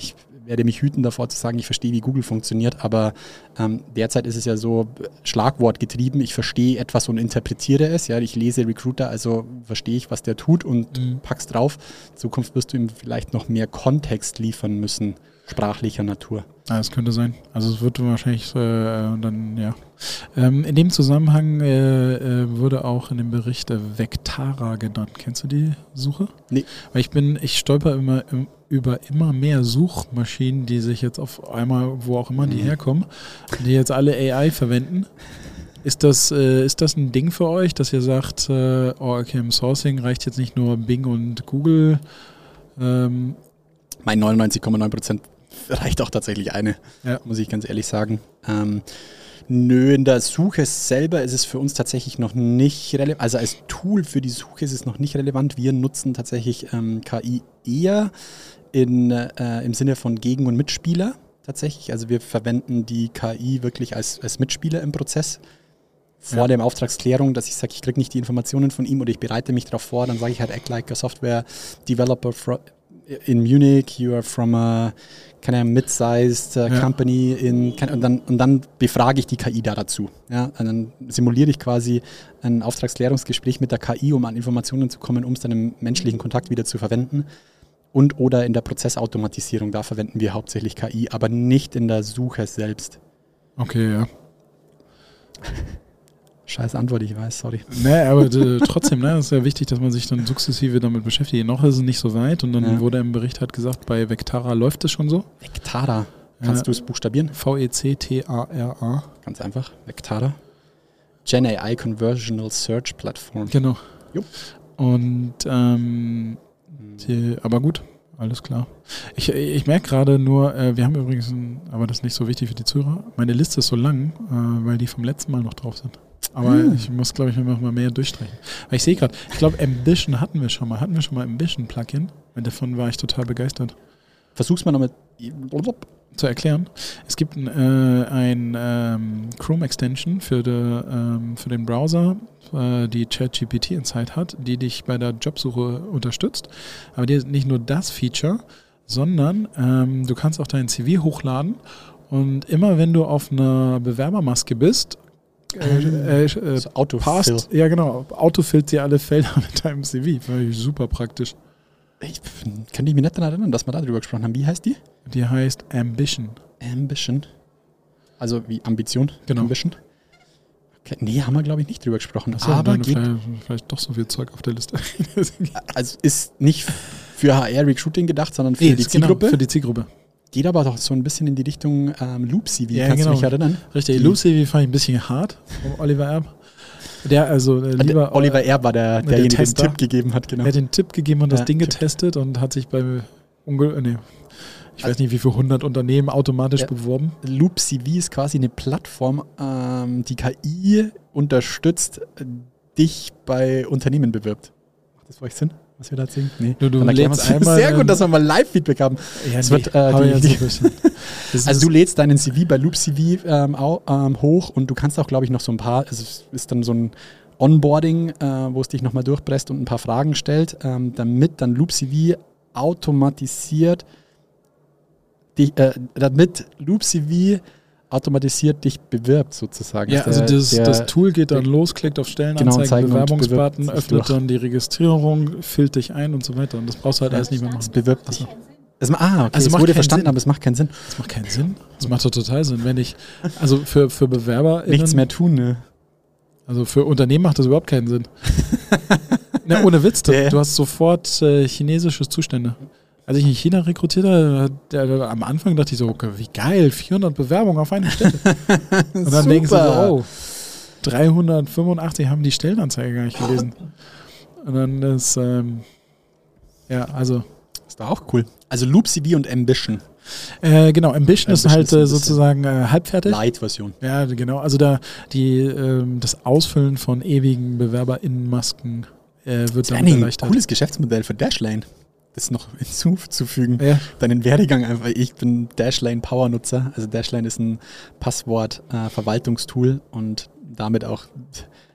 ich werde mich hüten davor zu sagen, ich verstehe, wie Google funktioniert, aber ähm, derzeit ist es ja so Schlagwort getrieben, ich verstehe etwas und interpretiere es. Ja, ich lese Recruiter, also verstehe ich, was der tut und Mhm. pack's drauf. In Zukunft wirst du ihm vielleicht noch mehr Kontext liefern müssen, sprachlicher Natur. Ja, das könnte sein. Also es wird wahrscheinlich äh, dann, ja. Ähm, in dem Zusammenhang äh, äh, wurde auch in dem Bericht äh, Vectara genannt. Kennst du die Suche? Nee. Weil ich bin, ich stolper immer im, über immer mehr Suchmaschinen, die sich jetzt auf einmal, wo auch immer die herkommen, die jetzt alle AI verwenden. Ist das, äh, ist das ein Ding für euch, dass ihr sagt, äh, oh, okay, im Sourcing reicht jetzt nicht nur Bing und Google? Ähm, Mein 99,9% reicht auch tatsächlich eine, Ja. muss ich ganz ehrlich sagen. Ähm, nö, in der Suche selber ist es für uns tatsächlich noch nicht relevant. Also als Tool für die Suche ist es noch nicht relevant. Wir nutzen tatsächlich ähm, KI eher in, äh, im Sinne von Gegen- und Mitspieler tatsächlich. Also wir verwenden die KI wirklich als, als Mitspieler im Prozess. vor Ja. der Auftragsklärung, dass ich sage, ich kriege nicht die Informationen von ihm oder ich bereite mich darauf vor, dann sage ich halt, act like a software developer in Munich, you are from a of mid-sized uh, Ja. company in, keine- und, dann, und dann befrage ich die KI da dazu. Ja? Und dann simuliere ich quasi ein Auftragsklärungsgespräch mit der KI, um an Informationen zu kommen, um es dann im menschlichen Kontakt wieder zu verwenden. Und oder in der Prozessautomatisierung, da verwenden wir hauptsächlich KI, aber nicht in der Suche selbst. Okay, ja. Scheiß Antwort, ich weiß, sorry. Nee, aber äh, trotzdem, ne, ist ja wichtig, dass man sich dann sukzessive damit beschäftigt. Noch ist es nicht so weit und dann Ja. wurde im Bericht halt gesagt, bei Vectara läuft es schon so. Vectara. Kannst Ja. du es buchstabieren? V-E-C-T-A-R-A. Ganz einfach. Vectara. Gen AI Conversational Search Platform. Genau. Jo. Und, ähm, die, aber gut, alles klar. Ich, ich merke gerade nur, äh, wir haben übrigens, ein, aber das ist nicht so wichtig für die Zuhörer, meine Liste ist so lang, äh, weil die vom letzten Mal noch drauf sind. Aber Hm. ich muss, glaube ich, noch mal mehr durchstreichen. Weil ich sehe gerade, ich glaube, Ambition hatten wir schon mal. Hatten wir schon mal Ambition-Plugin? Davon war ich total begeistert. Versuch's mal noch mit. zu erklären. Es gibt ein, äh, ein ähm, Chrome-Extension für, de, ähm, für den Browser, äh, die ChatGPT Insight hat, die dich bei der Jobsuche unterstützt. Aber die hat nicht nur das Feature, sondern ähm, du kannst auch dein CV hochladen und immer wenn du auf einer Bewerbermaske bist, äh, äh, äh, So Autofill. passt, ja genau, autofillt dir alle Felder mit deinem CV. Fand ich super praktisch. Ich, könnte ich mich nicht daran erinnern, dass wir da drüber gesprochen haben. Wie heißt die? Die heißt Ambition. Ambition. Also wie Ambition. Genau. Ambition. Okay. Nee, haben wir, glaube ich, nicht drüber gesprochen. Achso, Aber geht, vielleicht, vielleicht doch so viel Zeug auf der Liste. also ist nicht für HR-Recruiting gedacht, sondern für die ist genau, Zielgruppe. für die Zielgruppe. Geht aber doch so ein bisschen in die Richtung ähm, Loop-CV. Ja, Kannst genau. du mich erinnern? Richtig, Die- Lucy fand ich ein bisschen hart vom Oliver Erb. Der also äh, der lieber Oliver Erb war der, der derjenige, der den Tester. Tipp gegeben hat, genau. Der hat den Tipp gegeben und das Ja, Ding Tipp. getestet und hat sich bei unge äh, nee, ich weiß nicht wie viel hundert Unternehmen automatisch Ja. beworben. Loop CV ist quasi eine Plattform, ähm, die KI unterstützt, äh, dich bei Unternehmen bewirbt. Macht das für euch Sinn, was wir da erzählen? Nee. Du- du Dann lädst einmal, Sehr gut, dass wir mal Live-Feedback haben. Ja, Es wird, äh, hab die- jetzt so die- Also du lädst deinen CV bei Loop CV ähm, au, ähm, hoch und du kannst auch, glaube ich, noch so ein paar, also es ist dann so ein Onboarding, äh, wo es dich nochmal durchpresst und ein paar Fragen stellt, ähm, damit dann Loop CV automatisiert dich, äh, damit Loop CV automatisiert dich bewirbt sozusagen. ja, also der- das, der- das Tool geht dann los, klickt auf Stellenanzeigen, Anzeigen und Bewerbungsbutton, öffnet durch. dann die Registrierung, filtert dich ein und so weiter. Und das brauchst du halt alles nicht mehr Es machen. bewirbt dich. Es, ah, okay, Also es wurde keinen verstanden, Sinn. aber es macht keinen Sinn. Das macht keinen Sinn. Das macht doch total Sinn. Wenn ich, also für, für Bewerber, Nichts mehr tun, ne? Also für Unternehmen macht das überhaupt keinen Sinn. Na, ohne Witz, du, Ja, ja. du hast sofort äh, chinesische Zustände. Als ich in China rekrutiert habe, am Anfang dachte ich so, okay, wie geil, 400 Bewerbungen auf eine Stelle. Und dann denkst du so, oh, 385 haben die Stellenanzeige gar nicht gelesen. Und dann ist, ähm, ja, also, Das war auch cool. Also Loop CV und Ambition. äh, genau, Ambition, ist Ambition halt ist äh, sozusagen äh, halbfertig. Light-Version. Ja, genau. Also da die ähm, das Ausfüllen von ewigen BewerberInnen-Masken äh, wird Das wäre damit ein erleichtert. cooles Geschäftsmodell für Dashlane. Das noch hinzuzufügen. Ja. Deinen Werdegang einfach. Ich bin Dashlane Power-Nutzer. Also Dashlane ist ein Passwort-Verwaltungstool und damit auch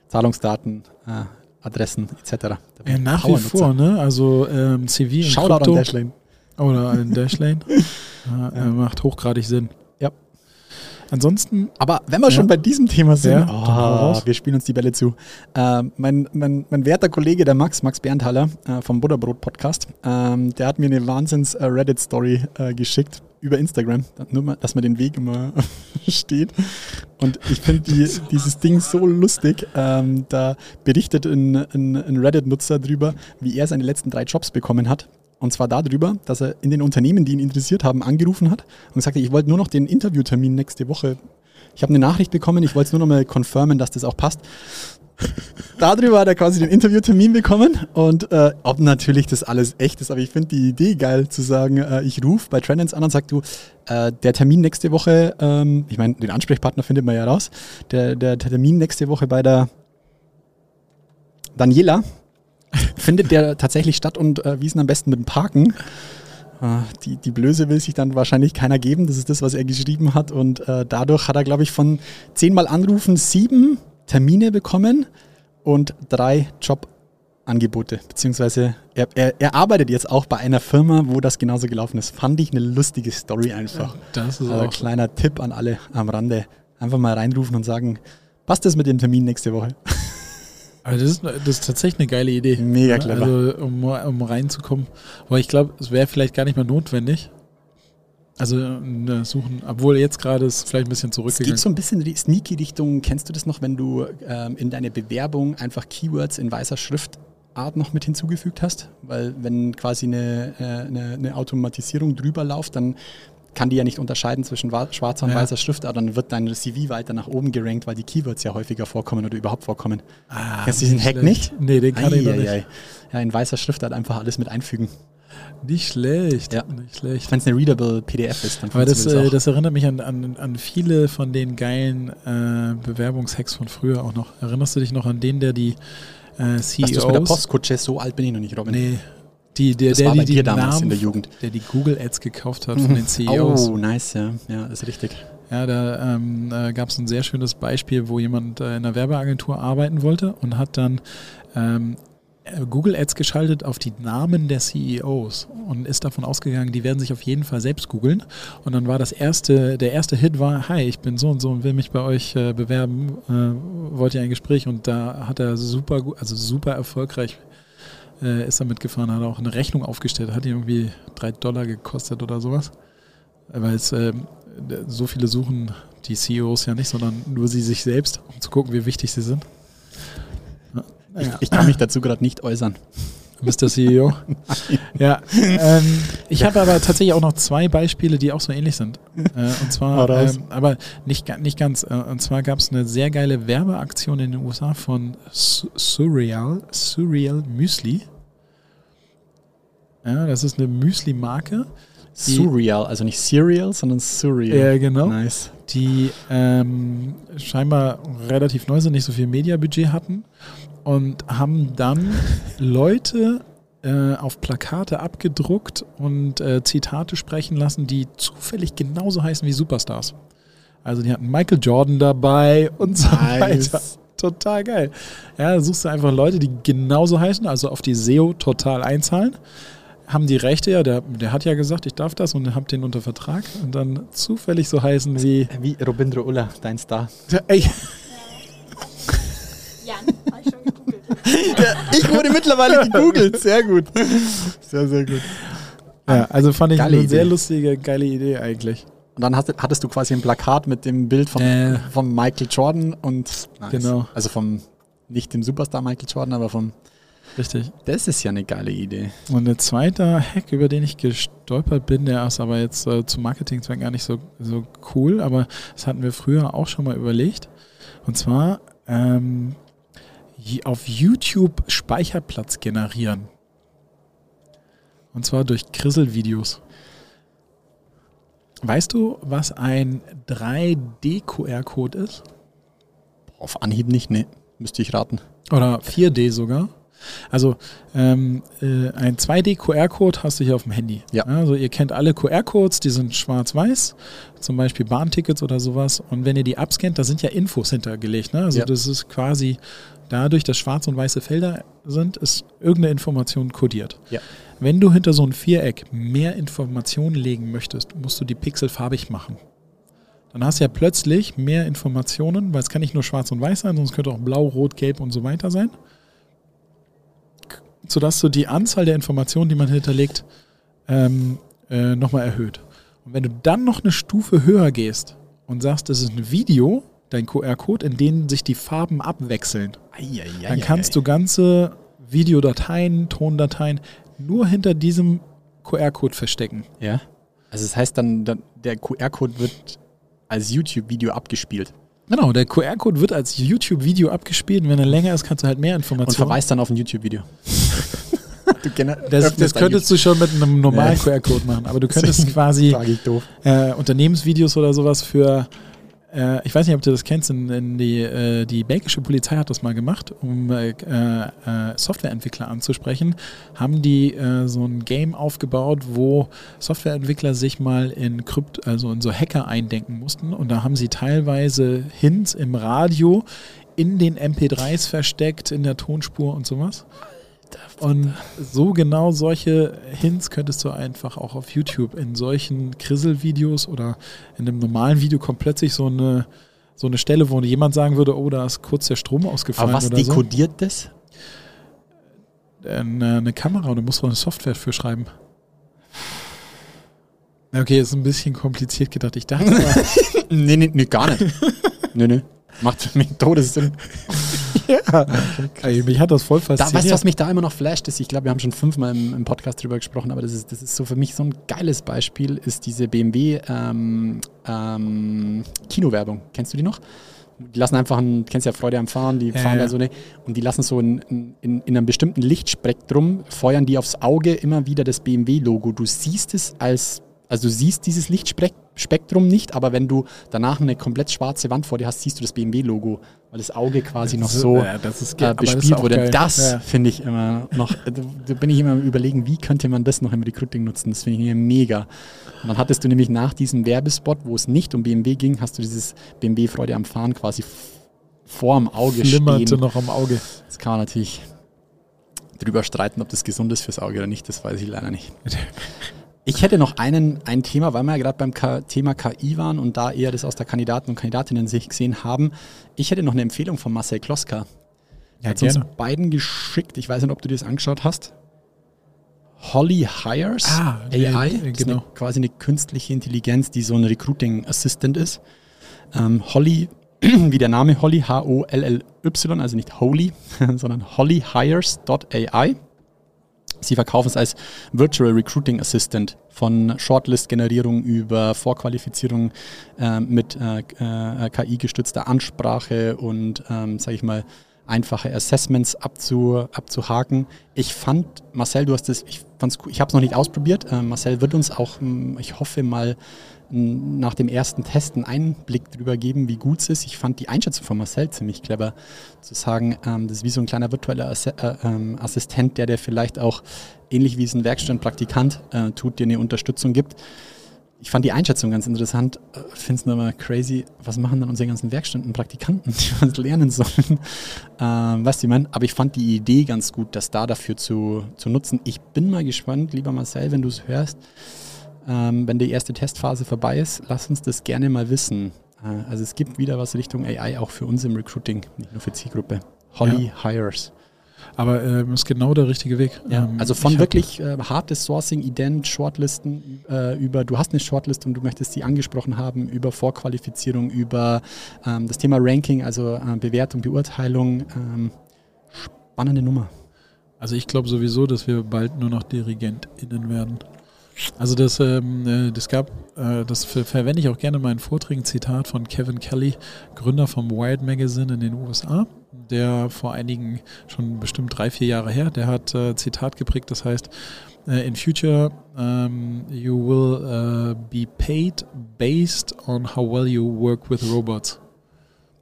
Zahlungsdaten, äh, Adressen etc. Ja, nach wie vor, ne? Also ähm, CV in Shoutout an Krypto Dashlane. oder ein Dashlane ja, äh, macht hochgradig Sinn. Ansonsten, Aber wenn wir Ja. schon bei diesem Thema sind, Ja, oh, wir spielen uns die Bälle zu. Ähm, mein, mein, mein werter Kollege, der Max, Max Bernthaler äh, vom Butterbrot-Podcast, ähm, der hat mir eine Wahnsinns-Reddit-Story äh, geschickt über Instagram, nur mal, dass man den Weg immer steht. Und ich finde die, dieses Ding so lustig. Ähm, da berichtet ein, ein, ein Reddit-Nutzer drüber, wie er seine letzten drei Jobs bekommen hat. Und zwar darüber, dass er in den Unternehmen, die ihn interessiert haben, angerufen hat und sagte, ich wollte nur noch den Interviewtermin nächste Woche. Ich habe eine Nachricht bekommen, ich wollte es nur noch mal confirmen, dass das auch passt. Darüber hat er quasi den Interviewtermin bekommen und äh, ob natürlich das alles echt ist, aber ich finde die Idee geil zu sagen, äh, ich rufe bei Trendens an und sag du, äh, der Termin nächste Woche, ähm, ich meine, den Ansprechpartner findet man ja raus, der, der Termin nächste Woche bei der Daniela findet der tatsächlich statt und äh, wie ist denn am besten mit dem Parken? Äh, die, die Blöße will sich dann wahrscheinlich keiner geben, das ist das, was er geschrieben hat und äh, dadurch hat er, glaube ich, von zehnmal Anrufen sieben Termine bekommen und drei Jobangebote. Beziehungsweise er, er, er arbeitet jetzt auch bei einer Firma, wo das genauso gelaufen ist. Fand ich eine lustige Story einfach. Das ist Also auch kleiner Tipp an alle am Rande. Einfach mal reinrufen und sagen, passt das mit dem Termin nächste Woche? Aber das ist, das ist tatsächlich eine geile Idee. Mega Ja, clever. Also, um, um reinzukommen. Aber ich glaube, es wäre vielleicht gar nicht mehr notwendig. Also, äh, suchen, obwohl jetzt gerade ist vielleicht ein bisschen Es zurückgegangen. geht so ein bisschen in die sneaky Richtung. Kennst du das noch, wenn du ähm, in deine Bewerbung einfach Keywords in weißer Schriftart noch mit hinzugefügt hast? Weil wenn quasi eine, äh, eine, eine Automatisierung drüber läuft, dann kann die ja nicht unterscheiden zwischen wa- schwarzer und Ja. weißer Schriftart. Dann wird dein CV weiter nach oben gerankt, weil die Keywords ja häufiger vorkommen oder überhaupt vorkommen. Ah, Kennst du diesen Hack nicht? Nee, den kann ich noch nicht. Eieiei. Ja, in weißer Schriftart einfach alles mit einfügen. Nicht schlecht. Ja. Nicht schlecht. Wenn es eine readable PDF ist, dann Aber das, funktioniert äh, das erinnert mich an, an, an viele von den geilen äh, Bewerbungshacks von früher auch noch. Erinnerst du dich noch an den, der die äh, du es mit der CEOs... Postkutsche? So alt bin ich noch nicht, Robin. Nee. Die, der, Das der, war die, bei die dir damals Namen, in der Jugend. Der die Google Ads gekauft hat von den CEOs. Oh, nice, ja. Ja, ist richtig. Ja, da ähm, äh, gab es ein sehr schönes Beispiel, wo jemand äh, in einer Werbeagentur arbeiten wollte und hat dann ähm, äh, Google Ads geschaltet auf die Namen der CEOs und ist davon ausgegangen, die werden sich auf jeden Fall selbst googeln. Und dann war das erste, der erste Hit war, hi, ich bin so und so und will mich bei euch äh, bewerben, äh, wollt ihr ein Gespräch? Und da hat er super, also super erfolgreich äh, ist er mitgefahren, hat auch eine Rechnung aufgestellt, hat irgendwie drei Dollar gekostet oder sowas. Weil es ähm, so viele suchen die CEOs ja nicht, sondern nur sie sich selbst, um zu gucken, wie wichtig sie sind. Ja. Ich, ich kann mich dazu gerade nicht äußern. Mr. CEO. ja, ähm, ich habe aber tatsächlich auch noch zwei Beispiele, die auch so ähnlich sind. Äh, und zwar, ähm, aber nicht, nicht ganz. Äh, und zwar gab es eine sehr geile Werbeaktion in den USA von Su- Surreal, Surreal Müsli. Ja, das ist eine Müsli-Marke. Surreal, also nicht Serial, sondern Surreal. Ja, genau. Nice. die ähm, scheinbar relativ neu sind, nicht so viel Mediabudget hatten und haben dann Leute äh, auf Plakate abgedruckt und äh, Zitate sprechen lassen, die zufällig genauso heißen wie Superstars. Also die hatten Michael Jordan dabei und so Nice. weiter. Total geil. Ja, suchst du einfach Leute, die genauso heißen, also auf die SEO total einzahlen. Haben die Rechte ja, der, der hat ja gesagt, ich darf das und hab den unter Vertrag und dann zufällig so heißen wie Wie Robindro Ulla, dein Star. Ey, Jan, habe ich schon gegoogelt. Ich wurde mittlerweile gegoogelt. Sehr gut. Sehr, sehr gut. ja, also fand ich Geile eine sehr Idee. lustige, geile Idee eigentlich. Und dann hast, hattest du quasi ein Plakat mit dem Bild von, Äh. vom Michael Jordan und nice. Genau. Also vom, nicht dem Superstar Michael Jordan, aber vom. Richtig. Das ist ja eine geile Idee. Und der zweite Hack, über den ich gestolpert bin, der ist aber jetzt äh, zu Marketingzwecken gar nicht so, so cool, aber das hatten wir früher auch schon mal überlegt. Und zwar ähm, auf YouTube Speicherplatz generieren. Und zwar durch Krisselvideos. Weißt du, was ein 3D-QR-Code ist? Auf Anhieb nicht, nee. Müsste ich raten. Oder 4D sogar. Also ähm, äh, ein 2D-QR-Code hast du hier auf dem Handy. Ja. Also ihr kennt alle QR-Codes, die sind schwarz-weiß, zum Beispiel Bahntickets oder sowas. Und wenn ihr die abscannt, da sind ja Infos hintergelegt. Ne? Also Ja. das ist quasi dadurch, dass schwarz und weiße Felder sind, ist irgendeine Information kodiert. Ja. Wenn du hinter so ein Viereck mehr Informationen legen möchtest, musst du die Pixel farbig machen. Dann hast du ja plötzlich mehr Informationen, weil es kann nicht nur schwarz und weiß sein, sondern es könnte auch blau, rot, gelb und so weiter sein. Sodass du die Anzahl der Informationen, die man hinterlegt, ähm, äh, nochmal erhöht. Und wenn du dann noch eine Stufe höher gehst und sagst, das ist ein Video, dein QR-Code, in dem sich die Farben abwechseln, dann kannst du ganze Videodateien, Tondateien nur hinter diesem QR-Code verstecken. Ja. Also das heißt dann, dann der QR-Code wird als YouTube-Video abgespielt Genau, der QR-Code wird als YouTube-Video abgespielt und wenn er länger ist, kannst du halt mehr und Informationen. verweist dann auf ein YouTube-Video. das, das könntest du schon mit einem normalen Ja. QR-Code machen, aber du könntest quasi äh, Unternehmensvideos oder sowas für, äh, ich weiß nicht, ob du das kennst, die, äh, die belgische Polizei hat das mal gemacht, um äh, Softwareentwickler anzusprechen, haben die so ein Game aufgebaut, wo Softwareentwickler sich mal in Krypt, also in so Hacker eindenken mussten und da haben sie teilweise Hints im Radio in den MP3s versteckt, in der Tonspur und sowas. Und so genau solche Hints könntest du einfach auch auf YouTube in solchen Krisselvideos oder in einem normalen Video kommt plötzlich so eine, so eine Stelle, wo jemand sagen würde, oh, da ist kurz der Strom ausgefallen. Aber was oder so. dekodiert das? Eine, eine Kamera und du musst so eine Software für schreiben. Okay, ist ein bisschen kompliziert gedacht. Ich dachte, Nee, nee, nee, gar nicht. nee, nee. Macht für mich Todessinn. ey, mich hat das voll Da, fasziniert. weißt du, was mich da immer noch flasht, ist, ich glaube, wir haben schon fünfmal im, im Podcast drüber gesprochen, aber das ist, das ist so für mich so ein geiles Beispiel, ist diese BMW ähm, ähm, Kinowerbung. Kennst du die noch? Die lassen einfach, ein, kennst ja Freude am Fahren, die fahren ja. da so eine, und die lassen so in, in, in einem bestimmten Lichtspektrum, feuern die aufs Auge immer wieder das BMW-Logo. Du siehst es als, also du siehst dieses Lichtspektrum nicht, aber wenn du danach eine komplett schwarze Wand vor dir hast, siehst du das BMW-Logo, weil das Auge quasi noch so Ja, das äh, das bespielt wurde. geil. Das Ja. finde ich immer noch, da, da bin ich immer am überlegen, wie könnte man das noch im Recruiting nutzen. Das finde ich mega. Und dann hattest du nämlich nach diesem Werbespot, wo es nicht um BMW ging, hast du dieses BMW Freude am Fahren quasi vor dem Auge Flimmerte stehen. noch am Auge. Das kann man natürlich drüber streiten, ob das gesund ist fürs Auge oder nicht, das weiß ich leider nicht. Ich hätte noch einen, ein Thema, weil wir ja gerade beim K Thema KI waren und da eher das aus der Kandidaten- und Kandidatinnen-Sicht gesehen haben. Ich hätte noch eine Empfehlung von Marcel Kloska. Ja, hat uns gerne. beiden geschickt, ich weiß nicht, ob du dir das angeschaut hast. Holly Hires Ah, AI, Das ist genau. eine, quasi eine künstliche Intelligenz, die so ein Recruiting Assistant ist. Ähm, Holly, wie der Name Holly, H-O-L-L-Y, also nicht Holy, sondern hollyhires.ai. Sie verkaufen es als Virtual Recruiting Assistant von Shortlist-Generierung über Vorqualifizierung äh, mit äh, äh, KI-gestützter Ansprache und, ähm, sage ich mal, einfache Assessments abzu, abzuhaken. Ich fand, Marcel, du hast das, ich fand's cool, ich habe es noch nicht ausprobiert. Äh, Marcel wird uns auch, ähm, ich hoffe mal, nach dem ersten Test einen Einblick darüber geben, wie gut es ist. Ich fand die Einschätzung von Marcel ziemlich clever, zu sagen, ähm, das ist wie so ein kleiner virtueller Assi äh, ähm, Assistent, der dir vielleicht auch, ähnlich wie es ein Werkstattpraktikant äh, tut, dir eine Unterstützung gibt. Ich fand die Einschätzung ganz interessant. Finde es nur immer crazy, was machen dann unsere ganzen Werkstätten Praktikanten, die was lernen sollen. Ähm, weißt du, ich meine? Aber ich fand die Idee ganz gut, das da dafür zu, zu nutzen. Ich bin mal gespannt, lieber Marcel, wenn du es hörst, ähm, wenn die erste Testphase vorbei ist, lass uns das gerne mal wissen. Äh, also es gibt wieder was Richtung AI auch für uns im Recruiting, nicht nur für Zielgruppe. Holly Hires. Aber ähm, ist genau der richtige Weg. Ähm, also von wirklich äh, hartes Sourcing, Ident, Shortlisten, äh, über du hast eine Shortlist und du möchtest die angesprochen haben, über Vorqualifizierung, über ähm, das Thema Ranking, also äh, Bewertung, Beurteilung. Ähm, spannende Nummer. Also ich glaube sowieso, dass wir bald nur noch DirigentInnen werden. Also das, ähm, äh, das gab, äh, das ver verwende ich auch gerne in meinen Vorträgen, Zitat von Kevin Kelly, Gründer vom Wired Magazine in den USA, der vor einigen, schon bestimmt drei, vier Jahre her, der hat äh, Zitat geprägt, das heißt, äh, in future um, you will uh, be paid based on how well you work with robots.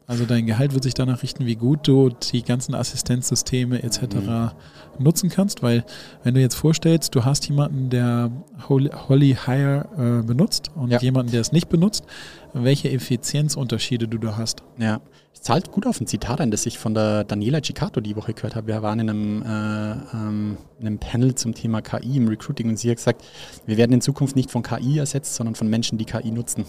Also dein Gehalt wird sich danach richten, wie gut du die ganzen Assistenzsysteme etc. nutzen kannst, weil wenn du jetzt vorstellst, du hast jemanden, der Holly, Hire äh, benutzt und Ja. jemanden, der es nicht benutzt, welche Effizienzunterschiede du da hast. Ja. Es zahlt gut auf ein Zitat ein, das ich von der Daniela Ciccato die Woche gehört habe. Wir waren in einem, äh, ähm, in einem Panel zum Thema KI im Recruiting und sie hat gesagt, wir werden in Zukunft nicht von KI ersetzt, sondern von Menschen, die KI nutzen.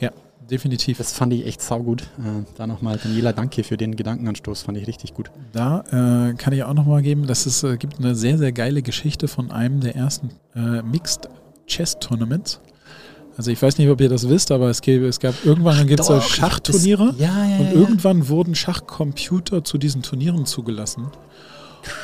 Ja, definitiv. Das fand ich echt saugut. Äh, da nochmal, Daniela, danke für den Gedankenanstoß, fand ich richtig gut. Da äh, kann ich auch nochmal geben, dass es äh, gibt eine sehr, sehr geile Geschichte von einem der ersten äh, Mixed Chess Tournaments. Also ich weiß nicht, ob ihr das wisst, aber es, gäbe, es gab irgendwann gibt es Schachturniere ja, ja, und ja, irgendwann wurden Schachcomputer zu diesen Turnieren zugelassen.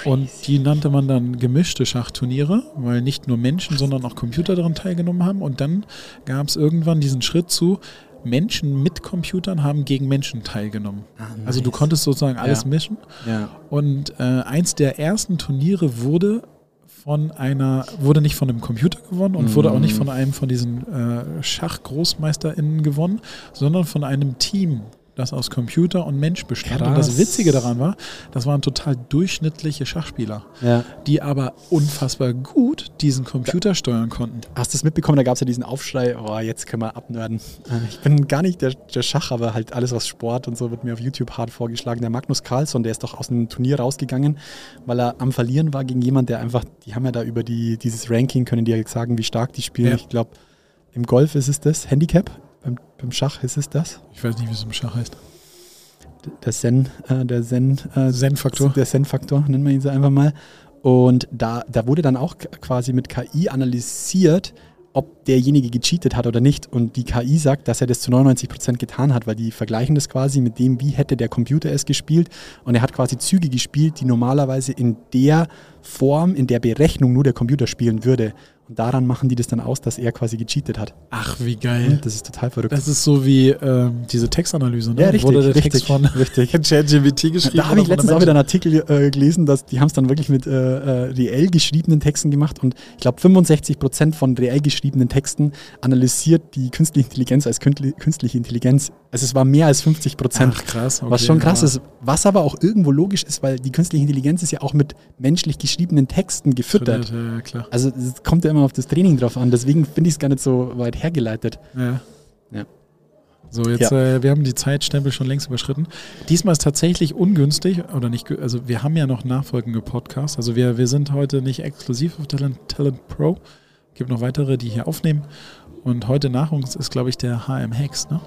Und die nannte man dann gemischte Schachturniere, weil nicht nur Menschen, sondern auch Computer daran teilgenommen haben. Und dann gab es irgendwann diesen Schritt zu, Menschen mit Computern haben gegen Menschen teilgenommen. Also du nice. konntest sozusagen alles Ja. mischen. Ja. Und äh, eins der ersten Turniere wurde von einer, wurde nicht von einem Computer gewonnen und wurde auch nicht von einem von diesen äh, SchachgroßmeisterInnen gewonnen, sondern von einem Team das aus Computer und Mensch bestand. Und das Krass. Witzige daran war, das waren total durchschnittliche Schachspieler, Ja. die aber unfassbar gut diesen Computer steuern konnten. Hast du es mitbekommen? Da gab es ja diesen Aufschrei, oh, jetzt können wir abnörden. Ich bin gar nicht der, der Schach, aber halt alles aus Sport und so wird mir auf YouTube hart vorgeschlagen. Der Magnus Carlsson, der ist doch aus einem Turnier rausgegangen, weil er am Verlieren war gegen jemand, der einfach, die haben ja da über die, dieses Ranking, können die ja sagen, wie stark die spielen. Ja. Ich glaube, im Golf ist es das, Handicap, beim, beim Schach ist es das. Ich weiß nicht, wie es im Schach heißt. Der Zen, äh, der Zen, äh, Zen-Faktor. Der Zen-Faktor, nennen wir ihn so einfach mal. Und da, da wurde dann auch quasi mit KI analysiert, ob derjenige gecheatet hat oder nicht. Und die KI sagt, dass er das zu 99% getan hat, weil die vergleichen das quasi mit dem, wie hätte der Computer es gespielt. Und er hat quasi Züge gespielt, die normalerweise in der Form, in der Berechnung nur der Computer spielen würde. Und daran machen die das dann aus, dass er quasi gecheatet hat. Ach, wie geil. Das ist total verrückt. Das ist so wie ähm, diese Textanalyse, ne? Ja, richtig, Wurde der richtig, Text von. ChatGPT geschrieben. Da habe ich letztens auch wieder einen Artikel äh, gelesen, dass die haben es dann wirklich mit äh, äh, reell geschriebenen Texten gemacht und ich glaube 65 Prozent von reell geschriebenen Texten analysiert die künstliche Intelligenz als künstliche Intelligenz. Also es war mehr als 50 Prozent. Ach, krass, okay, was schon krass ist, was aber auch irgendwo logisch ist, weil die künstliche Intelligenz ist ja auch mit menschlich geschriebenen Texten gefüttert. Ja, klar. Also es kommt ja immer auf das Training drauf an, deswegen finde ich es gar nicht so weit hergeleitet. Ja. Ja. So, jetzt, äh, wir haben die Zeitstempel schon längst überschritten. Diesmal ist tatsächlich ungünstig, oder nicht, also wir haben ja noch nachfolgende Podcasts. Also wir, wir sind heute nicht exklusiv auf Talent, Talent Pro. Gibt noch weitere, die hier aufnehmen. Und heute nach uns ist, glaube ich, der HM Hex, ne?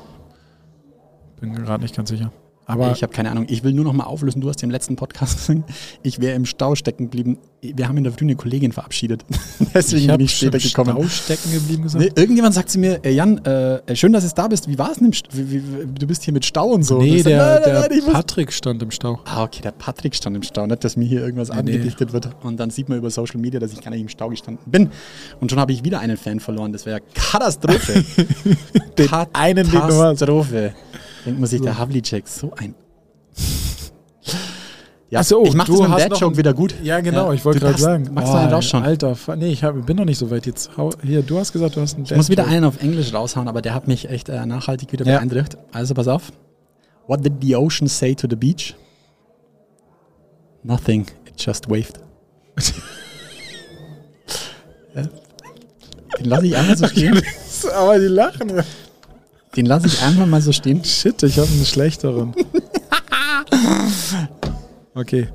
Bin gerade nicht ganz sicher. Aber ich habe keine Ahnung. Ich will nur noch mal auflösen. Du hast ja im letzten Podcast gesagt, ich wäre im Stau stecken geblieben. Wir haben in der Früh eine Kollegin verabschiedet. Deswegen ich bin habe ich später gekommen. Stau stecken geblieben gesagt. Nee, irgendjemand sagt zu mir, äh, Jan, äh, schön, dass du da bist. Wie war es denn im St wie, wie, du bist hier mit Stau und so. Und Nee, so, der, nein, nein, der nein, muss- Patrick stand im Stau. Ah, okay, der Patrick stand im Stau. Nicht, dass mir hier irgendwas Nee, nee. angedichtet wird. Und dann sieht man über Social Media, dass ich gar nicht im Stau gestanden bin. Und schon habe ich wieder einen Fan verloren. Das wäre ja Katastrophe. Den einen, den du hast. Katastrophe. Denkt man sich, der Havlicek, so ein... Ja, Ach so, ich mache du das mit dem wieder gut. Ja, genau, ich wollte gerade sagen. Magst du einen rausschauen? Alter, fa- nee, ich hab, bin noch nicht so weit. Jetzt hau, hier, du hast gesagt, du hast einen Ich muss wieder einen auf Englisch raushauen, aber der hat mich echt äh, nachhaltig wieder Ja. beeindruckt. Also pass auf. What did the ocean say to the beach? Nothing. It just waved. ja. Den lasse ich einfach so stehen. Aber die lachen. Den lasse ich einfach mal so stehen. Shit, ich habe einen schlechteren. Okay.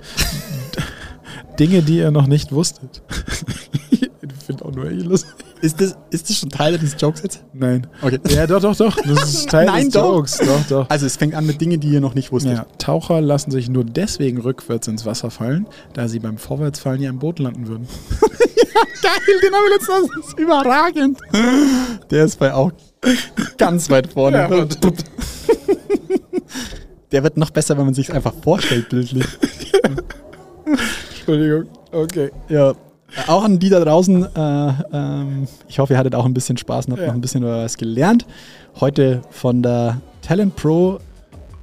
Dinge, die ihr noch nicht wusstet. ich finde auch nur ich lustig. Ist das, ist das schon Teil des Jokes jetzt? Nein. Okay. Ja, doch, doch, doch. Das ist Teil Nein, des doch. Jokes. Doch, doch. Also es fängt an mit Dingen, die ihr noch nicht wusstet. Ja, Taucher lassen sich nur deswegen rückwärts ins Wasser fallen, da sie beim Vorwärtsfallen ja im Boot landen würden. Geil, den haben wir letztens. Das ist überragend. Der ist bei auch ganz weit vorne. Ja. Der wird noch besser, wenn man sich einfach vorstellt, bildlich. Entschuldigung. Okay. Ja. Auch an die da draußen, äh, ähm, ich hoffe, ihr hattet auch ein bisschen Spaß und habt Ja. noch ein bisschen was gelernt. Heute von der Talent Pro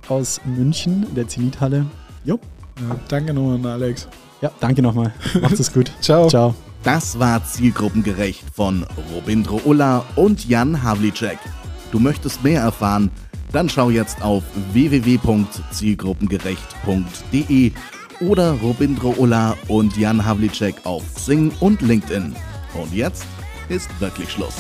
aus München, der Zenithalle. Jo. Ja, danke nochmal an Alex. Ja, danke nochmal. Macht es gut. Ciao. Ciao. Das war Zielgruppengerecht von Robindro Ulla und Jan Havlicek. Du möchtest mehr erfahren? Dann schau jetzt auf www.zielgruppengerecht.de oder Robindro Ulla und Jan Havlicek auf Sing und LinkedIn. Und jetzt ist wirklich Schluss.